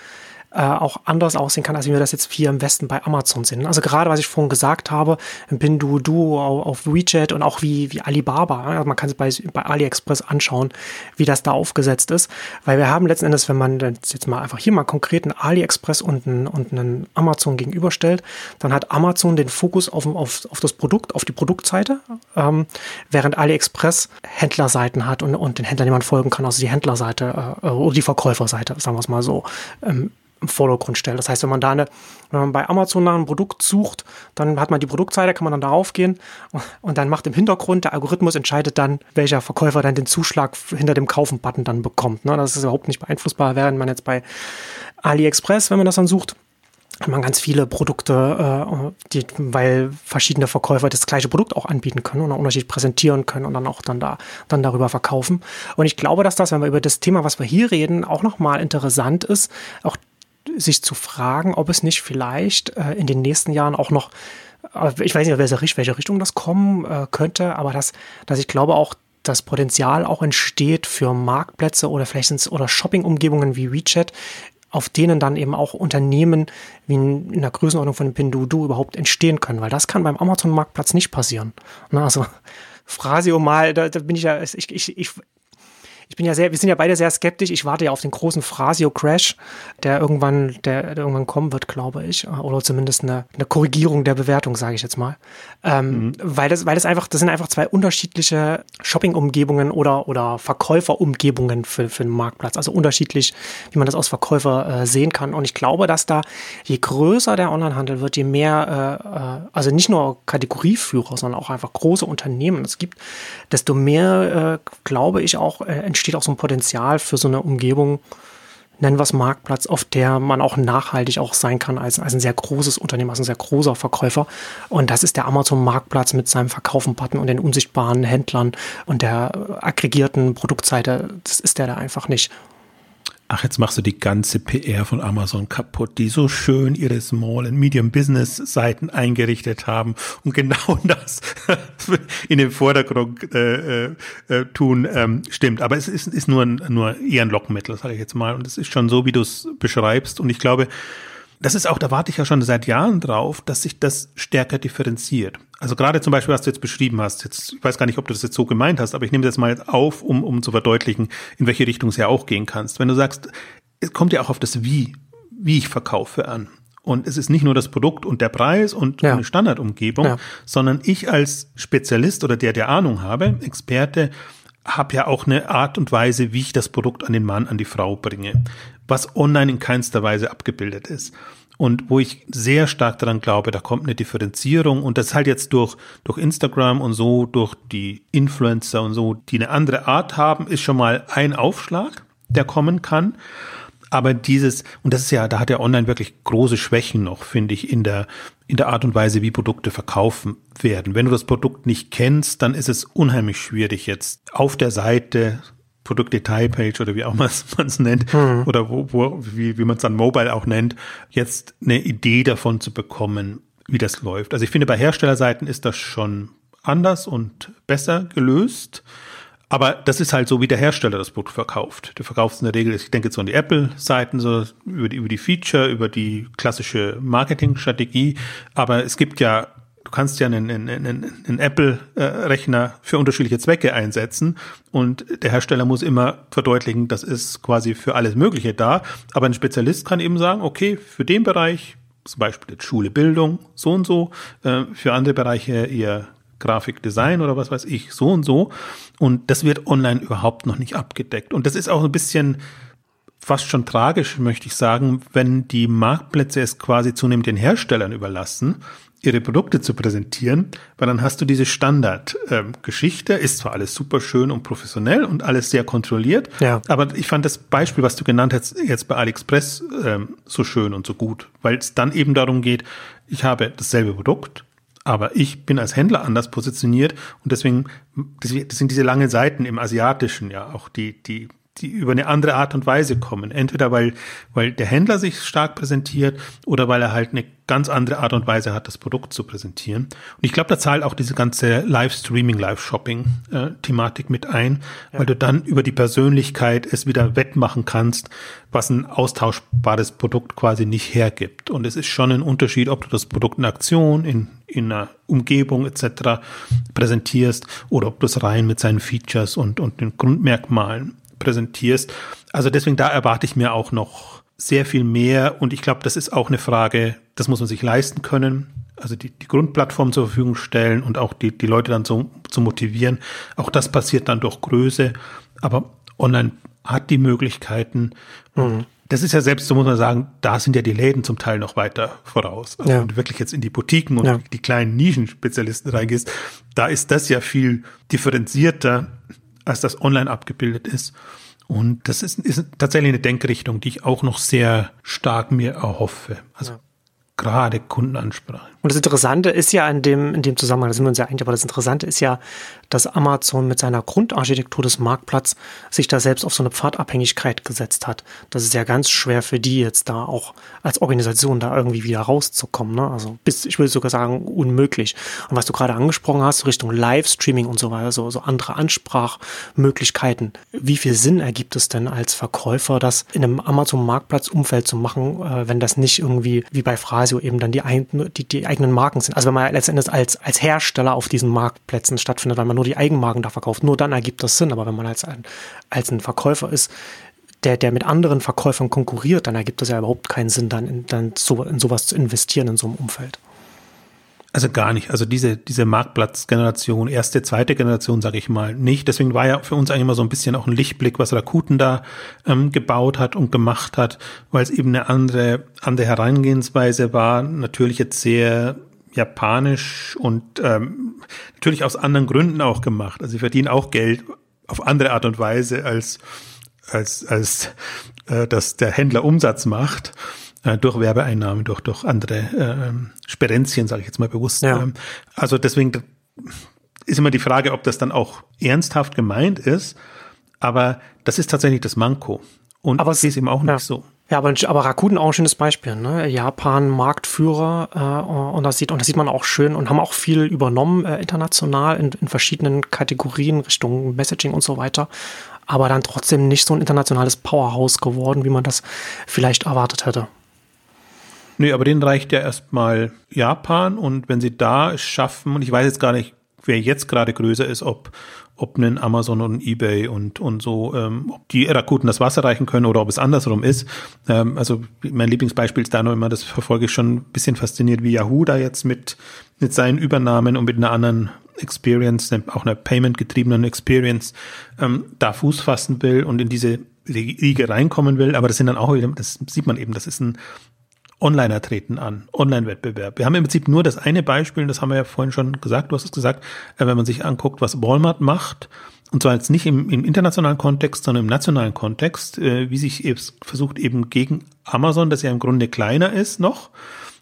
S1: äh, auch anders aussehen kann, als wie wir das jetzt hier im Westen bei Amazon sehen. Also gerade, was ich vorhin gesagt habe, Pinduoduo auf WeChat und auch wie, wie Alibaba. Also man kann es bei, bei AliExpress anschauen, wie das da aufgesetzt ist. Weil wir haben letzten Endes, wenn man jetzt mal einfach hier mal konkret einen AliExpress und einen, und einen Amazon gegenüberstellt, dann hat Amazon den Fokus auf, auf, auf das Produkt, auf die Produktseite, ähm, während AliExpress Händlerseiten hat und, und den Händlern, die man folgen kann, also die Händlerseite äh, oder die Verkäuferseite, sagen wir es mal so. Ähm, im Vordergrund stellt. Das heißt, wenn man da eine, wenn man bei Amazon nach einem Produkt sucht, dann hat man die Produktseite, kann man dann darauf gehen und dann macht im Hintergrund der Algorithmus entscheidet dann, welcher Verkäufer dann den Zuschlag hinter dem Kaufen-Button dann bekommt. Ne? Das ist überhaupt nicht beeinflussbar, während man jetzt bei AliExpress, wenn man das dann sucht, hat man ganz viele Produkte, äh, die, weil verschiedene Verkäufer das gleiche Produkt auch anbieten können und auch unterschiedlich präsentieren können und dann auch dann da dann darüber verkaufen. Und ich glaube, dass das, wenn wir über das Thema, was wir hier reden, auch nochmal interessant ist, auch sich zu fragen, ob es nicht vielleicht äh, in den nächsten Jahren auch noch, äh, ich weiß nicht, welche, welche Richtung das kommen äh, könnte, aber dass, dass ich glaube auch, das Potenzial auch entsteht für Marktplätze oder vielleicht sind oder Shopping-Umgebungen wie WeChat, auf denen dann eben auch Unternehmen wie in, in der Größenordnung von Pinduoduo überhaupt entstehen können, weil das kann beim Amazon-Marktplatz nicht passieren. Na, also Phrasio mal, da, da bin ich ja, ich, ich, ich, ich bin ja sehr, wir sind ja beide sehr skeptisch. Ich warte ja auf den großen Phrasio-Crash, der irgendwann, der, der, irgendwann kommen wird, glaube ich. Oder zumindest eine, eine Korrigierung der Bewertung, sage ich jetzt mal. Ähm, mhm. Weil das, weil das einfach, das sind einfach zwei unterschiedliche Shopping-Umgebungen oder, oder Verkäufer-Umgebungen für, für den Marktplatz. Also unterschiedlich, wie man das aus Verkäufer äh, sehen kann. Und ich glaube, dass da, je größer der Onlinehandel wird, je mehr, äh, äh also nicht nur Kategorieführer, sondern auch einfach große Unternehmen es gibt, desto mehr, äh, glaube ich, auch äh, entsteht auch so ein Potenzial für so eine Umgebung, nennen wir es Marktplatz, auf der man auch nachhaltig auch sein kann als, als ein sehr großes Unternehmen, als ein sehr großer Verkäufer. Und das ist der Amazon-Marktplatz mit seinem Verkaufen-Button und den unsichtbaren Händlern und der aggregierten Produktseite. Das ist der da einfach nicht
S2: ach, jetzt machst du die ganze PR von Amazon kaputt, die so schön ihre Small and Medium Business Seiten eingerichtet haben und genau das in den Vordergrund äh, äh, äh, tun, ähm, stimmt. Aber es ist, ist nur, nur eher ein Lockmittel, sage ich jetzt mal. Und es ist schon so, wie du es beschreibst. Und ich glaube, das ist auch, da warte ich ja schon seit Jahren drauf, dass sich das stärker differenziert. Also gerade zum Beispiel, was du jetzt beschrieben hast, jetzt, ich weiß gar nicht, ob du das jetzt so gemeint hast, aber ich nehme das mal auf, um, um zu verdeutlichen, in welche Richtung es ja auch gehen kannst. Wenn du sagst, es kommt ja auch auf das Wie, wie ich verkaufe an. Und es ist nicht nur das Produkt und der Preis und ja. eine Standardumgebung, ja. sondern ich als Spezialist oder der, der Ahnung habe, Experte, habe ja auch eine Art und Weise, wie ich das Produkt an den Mann, an die Frau bringe, was online in keinster Weise abgebildet ist. Und wo ich sehr stark daran glaube, da kommt eine Differenzierung und das halt jetzt durch, durch Instagram und so, durch die Influencer und so, die eine andere Art haben, ist schon mal ein Aufschlag, der kommen kann. Aber dieses, und das ist ja, da hat er online wirklich große Schwächen noch, finde ich, in der, in der Art und Weise, wie Produkte verkaufen werden. Wenn du das Produkt nicht kennst, dann ist es unheimlich schwierig jetzt auf der Seite, Produktdetailpage oder wie auch man es nennt, mhm. oder wo, wo, wie, wie man es dann mobile auch nennt, jetzt eine Idee davon zu bekommen, wie das läuft. Also ich finde, bei Herstellerseiten ist das schon anders und besser gelöst. Aber das ist halt so, wie der Hersteller das Produkt verkauft. Der verkauft es in der Regel, ich denke jetzt so an die Apple-Seiten, so über die, über die Feature, über die klassische Marketingstrategie. Aber es gibt ja, du kannst ja einen, einen, einen, einen Apple-Rechner für unterschiedliche Zwecke einsetzen und der Hersteller muss immer verdeutlichen, das ist quasi für alles Mögliche da. Aber ein Spezialist kann eben sagen, okay, für den Bereich, zum Beispiel jetzt Schule, Bildung, so und so, äh, für andere Bereiche eher Grafikdesign oder was weiß ich, so und so. Und das wird online überhaupt noch nicht abgedeckt. Und das ist auch ein bisschen fast schon tragisch, möchte ich sagen, wenn die Marktplätze es quasi zunehmend den Herstellern überlassen, ihre Produkte zu präsentieren, weil dann hast du diese Standardgeschichte, ähm, ist zwar alles super schön und professionell und alles sehr kontrolliert, ja. aber ich fand das Beispiel, was du genannt hast, jetzt bei AliExpress ähm, so schön und so gut, weil es dann eben darum geht, ich habe dasselbe Produkt, aber ich bin als Händler anders positioniert und deswegen, das sind diese lange Seiten im Asiatischen ja auch, die, die die über eine andere Art und Weise kommen. Entweder weil, weil der Händler sich stark präsentiert oder weil er halt eine ganz andere Art und Weise hat, das Produkt zu präsentieren. Und ich glaube, da zahlt auch diese ganze Live-Streaming, Live-Shopping-Thematik äh, mit ein, ja. weil du dann über die Persönlichkeit es wieder wettmachen kannst, was ein austauschbares Produkt quasi nicht hergibt. Und es ist schon ein Unterschied, ob du das Produkt in Aktion, in, in einer Umgebung etc. präsentierst oder ob du es rein mit seinen Features und, und den Grundmerkmalen präsentierst. Also deswegen, da erwarte ich mir auch noch sehr viel mehr. Und ich glaube, das ist auch eine Frage, das muss man sich leisten können. Also die, die Grundplattform zur Verfügung stellen und auch die, die Leute dann so, zu motivieren. Auch das passiert dann durch Größe. Aber online hat die Möglichkeiten. Mhm. Das ist ja selbst, so muss man sagen, da sind ja die Läden zum Teil noch weiter voraus. Also ja. wenn du wirklich jetzt in die Boutiquen und ja. die kleinen Nischenspezialisten reingehst, da ist das ja viel differenzierter als das online abgebildet ist. Und das ist, ist tatsächlich eine Denkrichtung, die ich auch noch sehr stark mir erhoffe. Also ja. gerade Kundenansprache.
S1: Und das Interessante ist ja in dem, in dem Zusammenhang, da sind wir uns ja eigentlich, aber das Interessante ist ja, dass Amazon mit seiner Grundarchitektur des Marktplatz sich da selbst auf so eine Pfadabhängigkeit gesetzt hat. Das ist ja ganz schwer für die jetzt da auch als Organisation da irgendwie wieder rauszukommen. Ne? Also bis, ich würde sogar sagen, unmöglich. Und was du gerade angesprochen hast, Richtung Livestreaming und so weiter, so, so andere Ansprachmöglichkeiten. Wie viel Sinn ergibt es denn als Verkäufer, das in einem Amazon-Marktplatz-Umfeld zu machen, äh, wenn das nicht irgendwie wie bei Phrasio eben dann die, ein, die, die eigenen Marken sind? Also wenn man letztendlich als, als Hersteller auf diesen Marktplätzen stattfindet, weil man nur die Eigenmarken da verkauft. Nur dann ergibt das Sinn. Aber wenn man als ein, als ein Verkäufer ist, der, der mit anderen Verkäufern konkurriert, dann ergibt das ja überhaupt keinen Sinn, dann, in, dann so, in sowas zu investieren in so einem Umfeld.
S2: Also gar nicht. Also diese, diese Marktplatzgeneration, erste, zweite Generation, sage ich mal, nicht. Deswegen war ja für uns eigentlich immer so ein bisschen auch ein Lichtblick, was Rakuten da ähm, gebaut hat und gemacht hat, weil es eben eine andere, andere Herangehensweise war. Natürlich jetzt sehr japanisch und ähm, natürlich aus anderen Gründen auch gemacht. Also sie verdienen auch Geld auf andere Art und Weise als als als äh, dass der Händler Umsatz macht äh, durch Werbeeinnahmen, durch durch andere äh, Sperenzien, sage ich jetzt mal bewusst. Ja. Ähm, also deswegen ist immer die Frage, ob das dann auch ernsthaft gemeint ist. Aber das ist tatsächlich das Manko. Und
S1: aber es ist eben auch nicht ja. so. Ja, aber, aber Rakuten auch ein schönes Beispiel. Ne? Japan Marktführer äh, und das sieht und das sieht man auch schön und haben auch viel übernommen äh, international in, in verschiedenen Kategorien Richtung Messaging und so weiter. Aber dann trotzdem nicht so ein internationales Powerhouse geworden, wie man das vielleicht erwartet hätte.
S2: Nee, aber denen reicht ja erstmal Japan und wenn sie da schaffen, und ich weiß jetzt gar nicht, wer jetzt gerade größer ist, ob, ob ein Amazon und Ebay und, und so, ähm, ob die Rakuten das Wasser reichen können oder ob es andersrum ist. Ähm, also mein Lieblingsbeispiel ist da noch immer, das verfolge ich schon ein bisschen fasziniert, wie Yahoo da jetzt mit, mit seinen Übernahmen und mit einer anderen Experience, auch einer Payment-getriebenen Experience, ähm, da Fuß fassen will und in diese Riege reinkommen will. Aber das sind dann auch, das sieht man eben, das ist ein Onliner treten an, Online-Wettbewerb. Wir haben im Prinzip nur das eine Beispiel, das haben wir ja vorhin schon gesagt, du hast es gesagt, äh, wenn man sich anguckt, was Walmart macht, und zwar jetzt nicht im, im internationalen Kontext, sondern im nationalen Kontext, äh, wie sich eben versucht eben gegen Amazon, das ja im Grunde kleiner ist noch,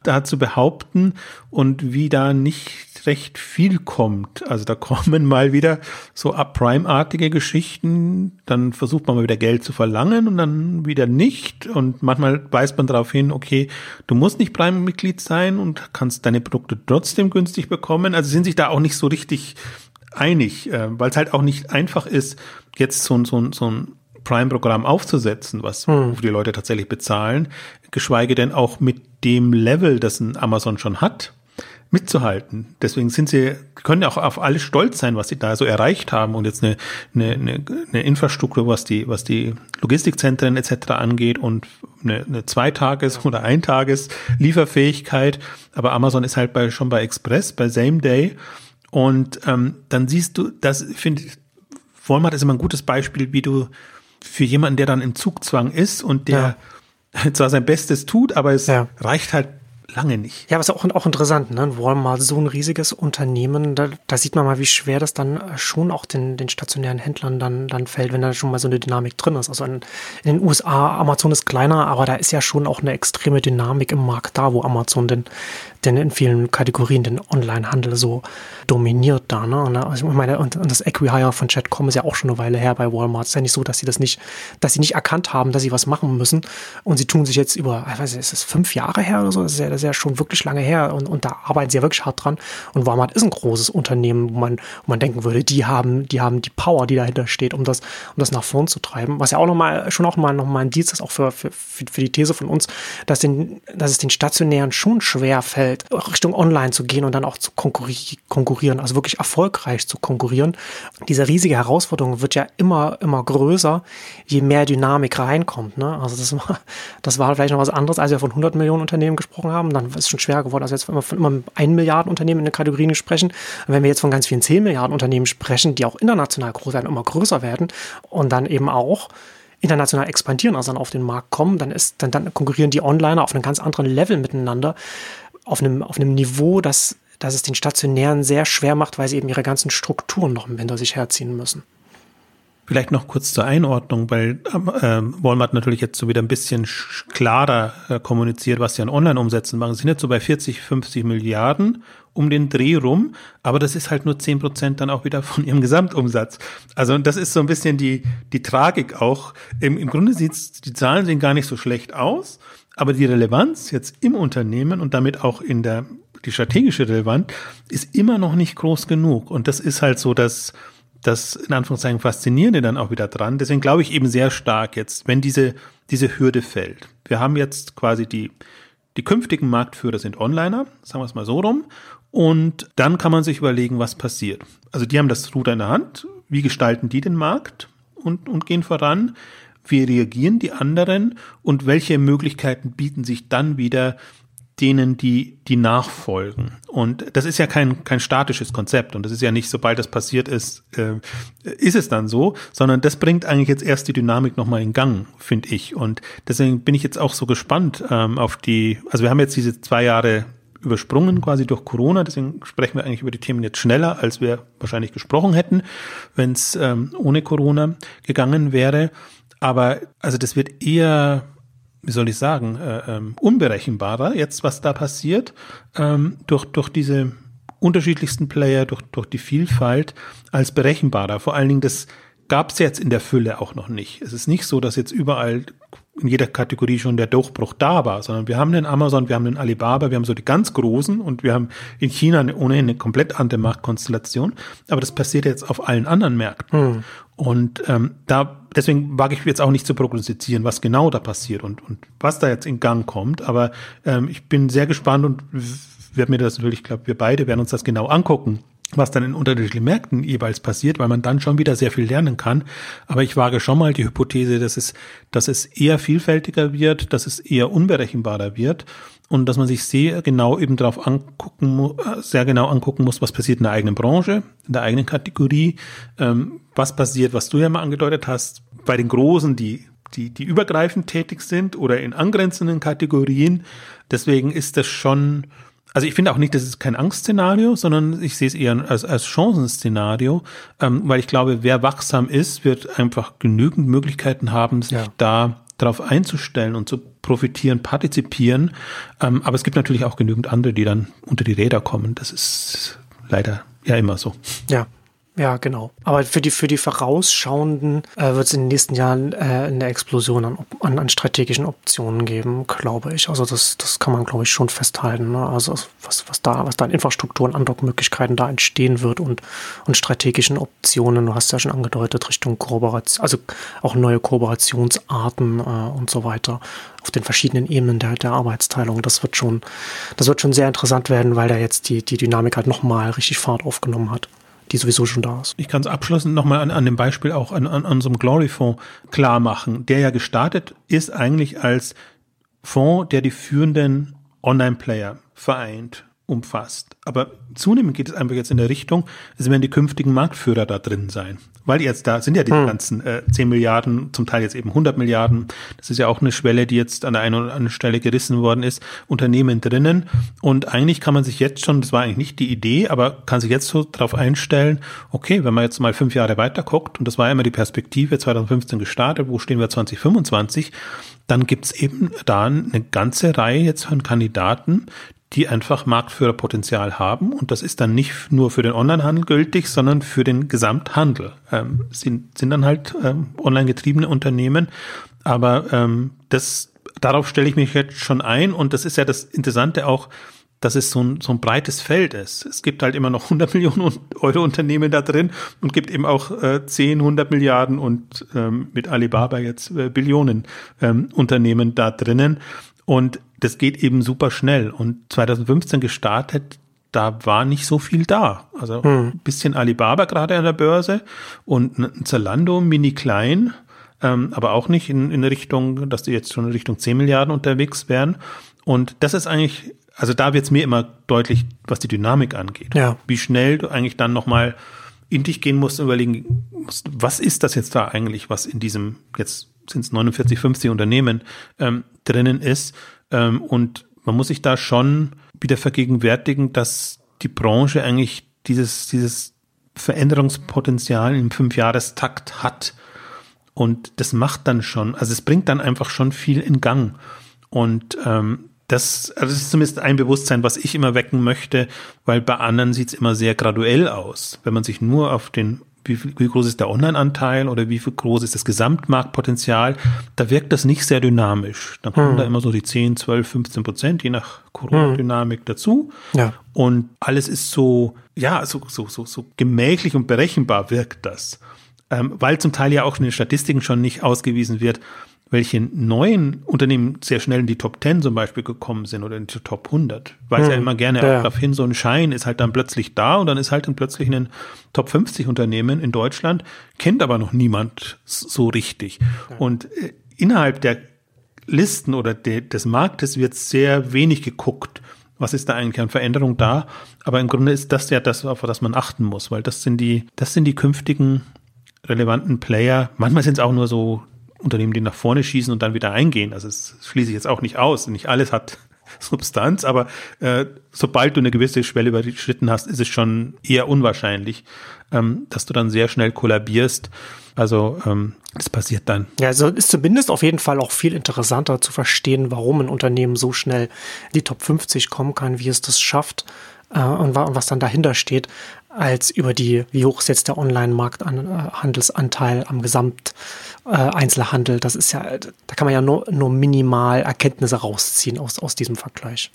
S2: da zu behaupten und wie da nicht recht viel kommt. Also da kommen mal wieder so Prime-artige Geschichten, dann versucht man mal wieder Geld zu verlangen und dann wieder nicht. Und manchmal weist man darauf hin, okay, du musst nicht Prime-Mitglied sein und kannst deine Produkte trotzdem günstig bekommen. Also sind sich da auch nicht so richtig einig, äh, weil es halt auch nicht einfach ist, jetzt so, so, so ein Prime-Programm aufzusetzen, was hm. die Leute tatsächlich bezahlen, geschweige denn auch mit dem Level, das ein Amazon schon hat mitzuhalten. Deswegen sind sie, können auch auf alles stolz sein, was sie da so erreicht haben und jetzt eine, eine, eine, eine Infrastruktur, was die, was die Logistikzentren etc. angeht und eine, eine Zweitages- oder Eintages-Lieferfähigkeit. Aber Amazon ist halt bei, schon bei Express, bei Same Day. Und ähm, dann siehst du, das finde ich, Walmart ist immer ein gutes Beispiel, wie du für jemanden, der dann im Zugzwang ist und der ja. zwar sein Bestes tut, aber es ja. reicht halt lange nicht.
S1: Ja, was auch, auch interessant, ne? Walmart, so ein riesiges Unternehmen, da, da sieht man mal, wie schwer das dann äh, schon auch den, den stationären Händlern dann, dann fällt, wenn da schon mal so eine Dynamik drin ist. Also in, in den USA, Amazon ist kleiner, aber da ist ja schon auch eine extreme Dynamik im Markt da, wo Amazon den, den in vielen Kategorien den Online-Handel so dominiert da. Ne? Und, also ich meine, und, und das Equihire von Chatcom ist ja auch schon eine Weile her bei Walmart. Es ist ja nicht so, dass sie das nicht, dass sie nicht erkannt haben, dass sie was machen müssen. Und sie tun sich jetzt über, ich weiß nicht, ist das fünf Jahre her oder so? Das ist ja, das ist ja schon wirklich lange her. Und, und da arbeiten sie ja wirklich hart dran. Und Walmart ist ein großes Unternehmen, wo man, wo man denken würde, die haben, die haben die Power, die dahinter steht, um das, um das nach vorn zu treiben. Was ja auch nochmal, schon auch mal, noch mal ein Dienst ist, auch für, für, für die These von uns, dass, den, dass es den Stationären schon schwer fällt, Richtung Online zu gehen und dann auch zu konkurrieren, also wirklich erfolgreich zu konkurrieren. Diese riesige Herausforderung wird ja immer, immer größer, je mehr Dynamik reinkommt. Ne? Also das war, das war vielleicht noch was anderes, als wir von 100 Millionen Unternehmen gesprochen haben. Dann ist es schon schwer geworden, also jetzt immer von immer 1 Milliarden Unternehmen in den Kategorien sprechen. Wenn wir jetzt von ganz vielen 10 Milliarden Unternehmen sprechen, die auch international groß werden, immer größer werden und dann eben auch international expandieren, also dann auf den Markt kommen, dann ist, dann, dann konkurrieren die Onliner auf einem ganz anderen Level miteinander auf einem, auf einem Niveau, das, das es den Stationären sehr schwer macht, weil sie eben ihre ganzen Strukturen noch hinter sich herziehen müssen.
S2: Vielleicht noch kurz zur Einordnung, weil äh, Walmart natürlich jetzt so wieder ein bisschen klarer äh, kommuniziert, was sie an Online-Umsätzen machen. Sie sind jetzt so bei 40, 50 Milliarden um den Dreh rum, aber das ist halt nur 10 Prozent dann auch wieder von ihrem Gesamtumsatz. Also das ist so ein bisschen die, die Tragik auch. Im, im Grunde sieht die Zahlen sehen gar nicht so schlecht aus, aber die Relevanz jetzt im Unternehmen und damit auch in der, die strategische Relevanz ist immer noch nicht groß genug. Und das ist halt so, dass das in Anführungszeichen Faszinierende dann auch wieder dran. Deswegen glaube ich eben sehr stark jetzt, wenn diese, diese Hürde fällt. Wir haben jetzt quasi die, die künftigen Marktführer sind Onliner, sagen wir es mal so rum. Und dann kann man sich überlegen, was passiert. Also die haben das Ruder in der Hand. Wie gestalten die den Markt und, und gehen voran? wie reagieren die anderen und welche Möglichkeiten bieten sich dann wieder denen, die, die nachfolgen. Und das ist ja kein, kein statisches Konzept. Und das ist ja nicht, sobald das passiert ist, äh, ist es dann so, sondern das bringt eigentlich jetzt erst die Dynamik nochmal in Gang, finde ich. Und deswegen bin ich jetzt auch so gespannt ähm, auf die, also wir haben jetzt diese zwei Jahre übersprungen quasi durch Corona. Deswegen sprechen wir eigentlich über die Themen jetzt schneller, als wir wahrscheinlich gesprochen hätten, wenn es ähm, ohne Corona gegangen wäre. Aber also das wird eher, wie soll ich sagen, äh, ähm, unberechenbarer jetzt, was da passiert, ähm, durch, durch diese unterschiedlichsten Player, durch, durch die Vielfalt, als berechenbarer. Vor allen Dingen, das gab es jetzt in der Fülle auch noch nicht. Es ist nicht so, dass jetzt überall in jeder Kategorie schon der Durchbruch da war, sondern wir haben den Amazon, wir haben den Alibaba, wir haben so die ganz großen und wir haben in China eine, ohnehin eine komplett andere Marktkonstellation. Aber das passiert jetzt auf allen anderen Märkten. Hm. Und ähm, da deswegen wage ich jetzt auch nicht zu prognostizieren, was genau da passiert und, und was da jetzt in Gang kommt. Aber ähm, ich bin sehr gespannt und werde mir das natürlich, ich glaube, wir beide werden uns das genau angucken was dann in unterschiedlichen Märkten jeweils passiert, weil man dann schon wieder sehr viel lernen kann. Aber ich wage schon mal die Hypothese, dass es, dass es eher vielfältiger wird, dass es eher unberechenbarer wird und dass man sich sehr genau eben darauf angucken, sehr genau angucken muss, was passiert in der eigenen Branche, in der eigenen Kategorie, ähm, was passiert, was du ja mal angedeutet hast, bei den Großen, die die, die übergreifend tätig sind oder in angrenzenden Kategorien. Deswegen ist das schon, also ich finde auch nicht, das ist kein Angstszenario, sondern ich sehe es eher als, als Chancenszenario, ähm, weil ich glaube, wer wachsam ist, wird einfach genügend Möglichkeiten haben, sich ja. da darauf einzustellen und zu profitieren, partizipieren. Ähm, aber es gibt natürlich auch genügend andere, die dann unter die Räder kommen. Das ist leider ja immer so.
S1: Ja, ja, genau. Aber für die, für die Vorausschauenden äh, wird es in den nächsten Jahren äh, eine Explosion an, an, an strategischen Optionen geben, glaube ich. Also das, das kann man, glaube ich, schon festhalten. Ne? Also was, was da, was da an Infrastruktur und Andockmöglichkeiten da entstehen wird und, und strategischen Optionen, du hast ja schon angedeutet, Richtung Kooperation, also auch neue Kooperationsarten äh, und so weiter auf den verschiedenen Ebenen der, der Arbeitsteilung. Das wird schon, das wird schon sehr interessant werden, weil da jetzt die, die Dynamik halt nochmal richtig Fahrt aufgenommen hat die sowieso schon da ist.
S2: Ich kann es abschließend nochmal an, an dem Beispiel auch an, an unserem Glory-Fonds klar machen, der ja gestartet ist eigentlich als Fonds, der die führenden Online-Player vereint, umfasst. Aber zunehmend geht es einfach jetzt in der Richtung, es werden die künftigen Marktführer da drin sein. Weil jetzt da sind ja die hm. ganzen äh, 10 Milliarden, zum Teil jetzt eben 100 Milliarden. Das ist ja auch eine Schwelle, die jetzt an der einen oder anderen Stelle gerissen worden ist. Unternehmen drinnen. Und eigentlich kann man sich jetzt schon, das war eigentlich nicht die Idee, aber kann sich jetzt so darauf einstellen, okay, wenn man jetzt mal fünf Jahre weiter guckt, und das war ja immer die Perspektive 2015 gestartet, wo stehen wir 2025, dann gibt's eben da eine ganze Reihe jetzt von Kandidaten, die einfach Marktführerpotenzial haben. Und das ist dann nicht nur für den Onlinehandel gültig, sondern für den Gesamthandel. Ähm, sind, sind dann halt ähm, online getriebene Unternehmen. Aber ähm, das, darauf stelle ich mich jetzt schon ein. Und das ist ja das Interessante auch, dass es so ein, so ein breites Feld ist. Es gibt halt immer noch 100 Millionen Euro Unternehmen da drin und gibt eben auch äh, 10, 100 Milliarden und ähm, mit Alibaba jetzt äh, Billionen ähm, Unternehmen da drinnen. Und das geht eben super schnell. Und 2015 gestartet, da war nicht so viel da. Also hm. ein bisschen Alibaba gerade an der Börse und ein Zalando mini klein, ähm, aber auch nicht in, in Richtung, dass die jetzt schon in Richtung 10 Milliarden unterwegs wären. Und das ist eigentlich, also da wird es mir immer deutlich, was die Dynamik angeht. Ja. Wie schnell du eigentlich dann nochmal in dich gehen musst und überlegen musst, was ist das jetzt da eigentlich, was in diesem, jetzt sind es 49, 50 Unternehmen ähm, drinnen ist ähm, und man muss sich da schon wieder vergegenwärtigen, dass die Branche eigentlich dieses, dieses Veränderungspotenzial im Fünfjahrestakt hat. Und das macht dann schon, also es bringt dann einfach schon viel in Gang. Und ähm, das, also das ist zumindest ein Bewusstsein, was ich immer wecken möchte, weil bei anderen sieht es immer sehr graduell aus. Wenn man sich nur auf den wie, wie groß ist der Online-Anteil oder wie groß ist das Gesamtmarktpotenzial, da wirkt das nicht sehr dynamisch. Dann kommen hm. da immer so die 10, 12, 15 Prozent, je nach Corona-Dynamik hm. dazu. Ja. Und alles ist so, ja, so, so, so, so gemächlich und berechenbar wirkt das. Ähm, weil zum Teil ja auch in den Statistiken schon nicht ausgewiesen wird, welche neuen Unternehmen sehr schnell in die Top 10 zum Beispiel gekommen sind oder in die Top 100. Weiß hm. ja immer gerne ja. auch darauf hin, so ein Schein ist halt dann plötzlich da und dann ist halt dann plötzlich ein Top 50 Unternehmen in Deutschland, kennt aber noch niemand so richtig. Ja. Und äh, innerhalb der Listen oder de, des Marktes wird sehr wenig geguckt. Was ist da eigentlich an Veränderung da? Aber im Grunde ist das ja das, auf das man achten muss, weil das sind die, das sind die künftigen relevanten Player. Manchmal sind es auch nur so Unternehmen, die nach vorne schießen und dann wieder eingehen. Also das schließe ich jetzt auch nicht aus. Nicht alles hat Substanz, aber äh, sobald du eine gewisse Schwelle überschritten hast, ist es schon eher unwahrscheinlich, ähm, dass du dann sehr schnell kollabierst. Also ähm, das passiert dann.
S1: Ja, also ist zumindest auf jeden Fall auch viel interessanter zu verstehen, warum ein Unternehmen so schnell in die Top 50 kommen kann, wie es das schafft äh, und, und was dann dahinter steht, als über die, wie hoch ist jetzt der Online-Markthandelsanteil am Gesamteinzelhandel. Äh, das ist ja, da kann man ja nur, nur minimal Erkenntnisse rausziehen aus, aus diesem Vergleich.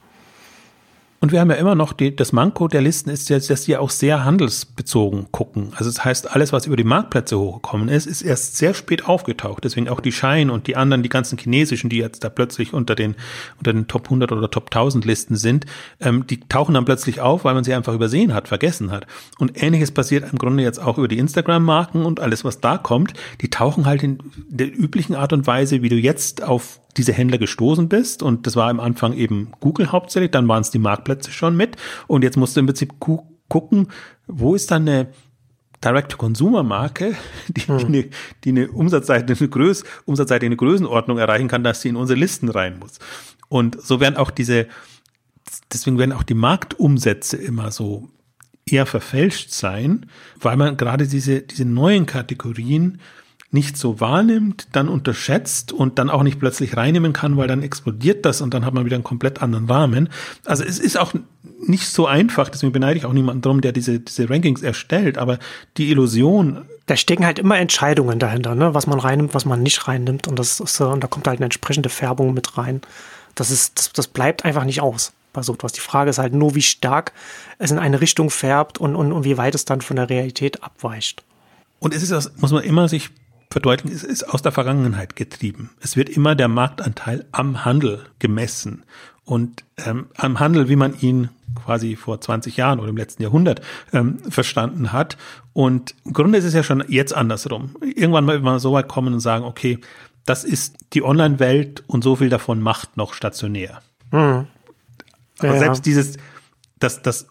S2: Und wir haben ja immer noch die, das Manko der Listen ist jetzt, dass die auch sehr handelsbezogen gucken. Also das heißt, alles, was über die Marktplätze hochgekommen ist, ist erst sehr spät aufgetaucht. Deswegen auch die Shine und die anderen, die ganzen chinesischen, die jetzt da plötzlich unter den, unter den Top 100 oder Top 1000 Listen sind, ähm, die tauchen dann plötzlich auf, weil man sie einfach übersehen hat, vergessen hat. Und ähnliches passiert im Grunde jetzt auch über die Instagram-Marken und alles, was da kommt. Die tauchen halt in der üblichen Art und Weise, wie du jetzt auf diese Händler gestoßen bist. Und das war am Anfang eben Google hauptsächlich, dann waren es die Marktplätze schon mit. Und jetzt musst du im Prinzip gu gucken, wo ist dann eine Direct-to-Consumer-Marke, die, hm. die, eine, die eine Umsatzseite, eine Größ, Umsatzseite eine Größenordnung erreichen kann, dass sie in unsere Listen rein muss. Und so werden auch diese, deswegen werden auch die Marktumsätze immer so eher verfälscht sein, weil man gerade diese, diese neuen Kategorien nicht so wahrnimmt, dann unterschätzt und dann auch nicht plötzlich reinnehmen kann, weil dann explodiert das und dann hat man wieder einen komplett anderen Rahmen. Also es ist auch nicht so einfach, deswegen beneide ich auch niemanden drum, der diese, diese Rankings erstellt, aber die Illusion.
S1: Da stecken halt immer Entscheidungen dahinter, ne? was man reinnimmt, was man nicht reinnimmt und das ist, und da kommt halt eine entsprechende Färbung mit rein. Das ist, das, das bleibt einfach nicht aus bei so etwas. Die Frage ist halt nur, wie stark es in eine Richtung färbt und, und, und wie weit es dann von der Realität abweicht.
S2: Und es ist, das muss man immer sich verdeutlichen, es ist aus der Vergangenheit getrieben. Es wird immer der Marktanteil am Handel gemessen. Und ähm, am Handel, wie man ihn quasi vor 20 Jahren oder im letzten Jahrhundert ähm, verstanden hat. Und im Grunde ist es ja schon jetzt andersrum. Irgendwann mal, mal so weit kommen und sagen, okay, das ist die Online-Welt und so viel davon macht noch stationär. Mhm. Aber ja, selbst dieses, dass das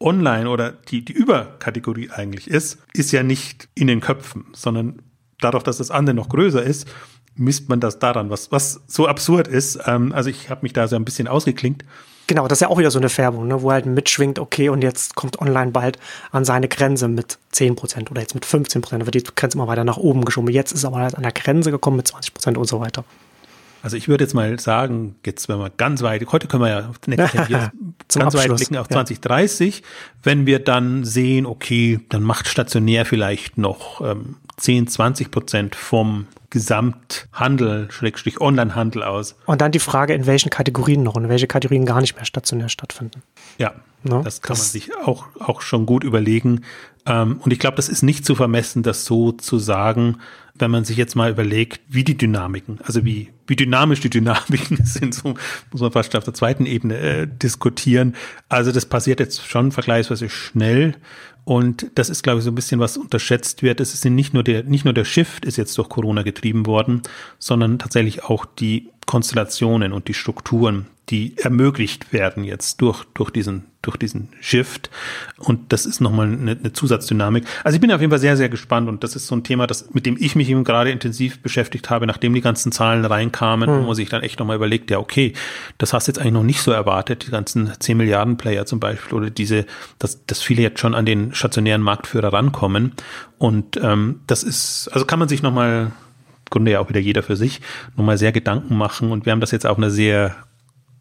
S2: Online oder die, die Überkategorie eigentlich ist, ist ja nicht in den Köpfen, sondern dadurch, dass das andere noch größer ist, misst man das daran, was, was so absurd ist. Ähm, also ich habe mich da so ein bisschen ausgeklinkt.
S1: Genau, das ist ja auch wieder so eine Färbung, ne, wo halt mitschwingt, okay, und jetzt kommt online bald an seine Grenze mit 10% oder jetzt mit 15%, dann wird die Grenze immer weiter nach oben geschoben. Jetzt ist aber halt an der Grenze gekommen mit 20% und so weiter.
S2: Also ich würde jetzt mal sagen, jetzt wenn wir ganz weit, heute können wir ja auf ganz Abschluss, weit blicken auf ja. 2030, wenn wir dann sehen, okay, dann macht stationär vielleicht noch ähm, 10, 20 Prozent vom Gesamthandel, Schrägstrich Onlinehandel aus.
S1: Und dann die Frage, in welchen Kategorien noch und in welche Kategorien gar nicht mehr stationär stattfinden.
S2: Ja, no? das kann das man sich auch, auch schon gut überlegen. Ähm, und ich glaube, das ist nicht zu vermessen, das so zu sagen, wenn man sich jetzt mal überlegt, wie die Dynamiken, also wie, wie dynamisch die Dynamiken sind, so muss man fast auf der zweiten Ebene äh, diskutieren. Also das passiert jetzt schon vergleichsweise schnell und das ist, glaube ich, so ein bisschen was unterschätzt wird. Es ist nicht nur der, nicht nur der Shift ist jetzt durch Corona getrieben worden, sondern tatsächlich auch die Konstellationen und die Strukturen, die ermöglicht werden jetzt durch, durch diesen, durch diesen Shift. Und das ist nochmal eine, eine Zusatzdynamik. Also ich bin auf jeden Fall sehr, sehr gespannt und das ist so ein Thema, das, mit dem ich mich eben gerade intensiv beschäftigt habe, nachdem die ganzen Zahlen reinkamen, hm. wo sich dann echt nochmal überlegt, ja, okay, das hast du jetzt eigentlich noch nicht so erwartet, die ganzen 10 Milliarden Player zum Beispiel oder diese, dass, dass viele jetzt schon an den stationären Marktführer rankommen. Und ähm, das ist, also kann man sich nochmal Grunde ja auch wieder jeder für sich, nochmal sehr Gedanken machen. Und wir haben das jetzt auf einer sehr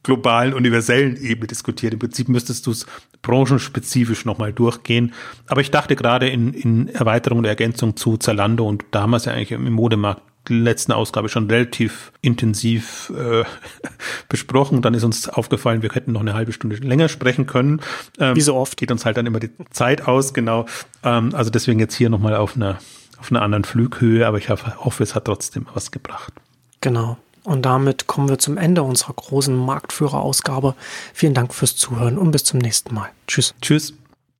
S2: globalen, universellen Ebene diskutiert. Im Prinzip müsstest du es branchenspezifisch nochmal durchgehen. Aber ich dachte gerade in, in Erweiterung und Ergänzung zu Zalando und da haben wir es ja eigentlich im Modemarkt letzten Ausgabe schon relativ intensiv äh, besprochen. Dann ist uns aufgefallen, wir hätten noch eine halbe Stunde länger sprechen können.
S1: Ähm, Wie so oft.
S2: Geht uns halt dann immer die Zeit aus, genau. Ähm, also deswegen jetzt hier nochmal auf einer, auf einer anderen Flughöhe, aber ich hoffe, es hat trotzdem was gebracht.
S1: Genau. Und damit kommen wir zum Ende unserer großen Marktführerausgabe. Vielen Dank fürs Zuhören und bis zum nächsten Mal. Tschüss.
S2: Tschüss.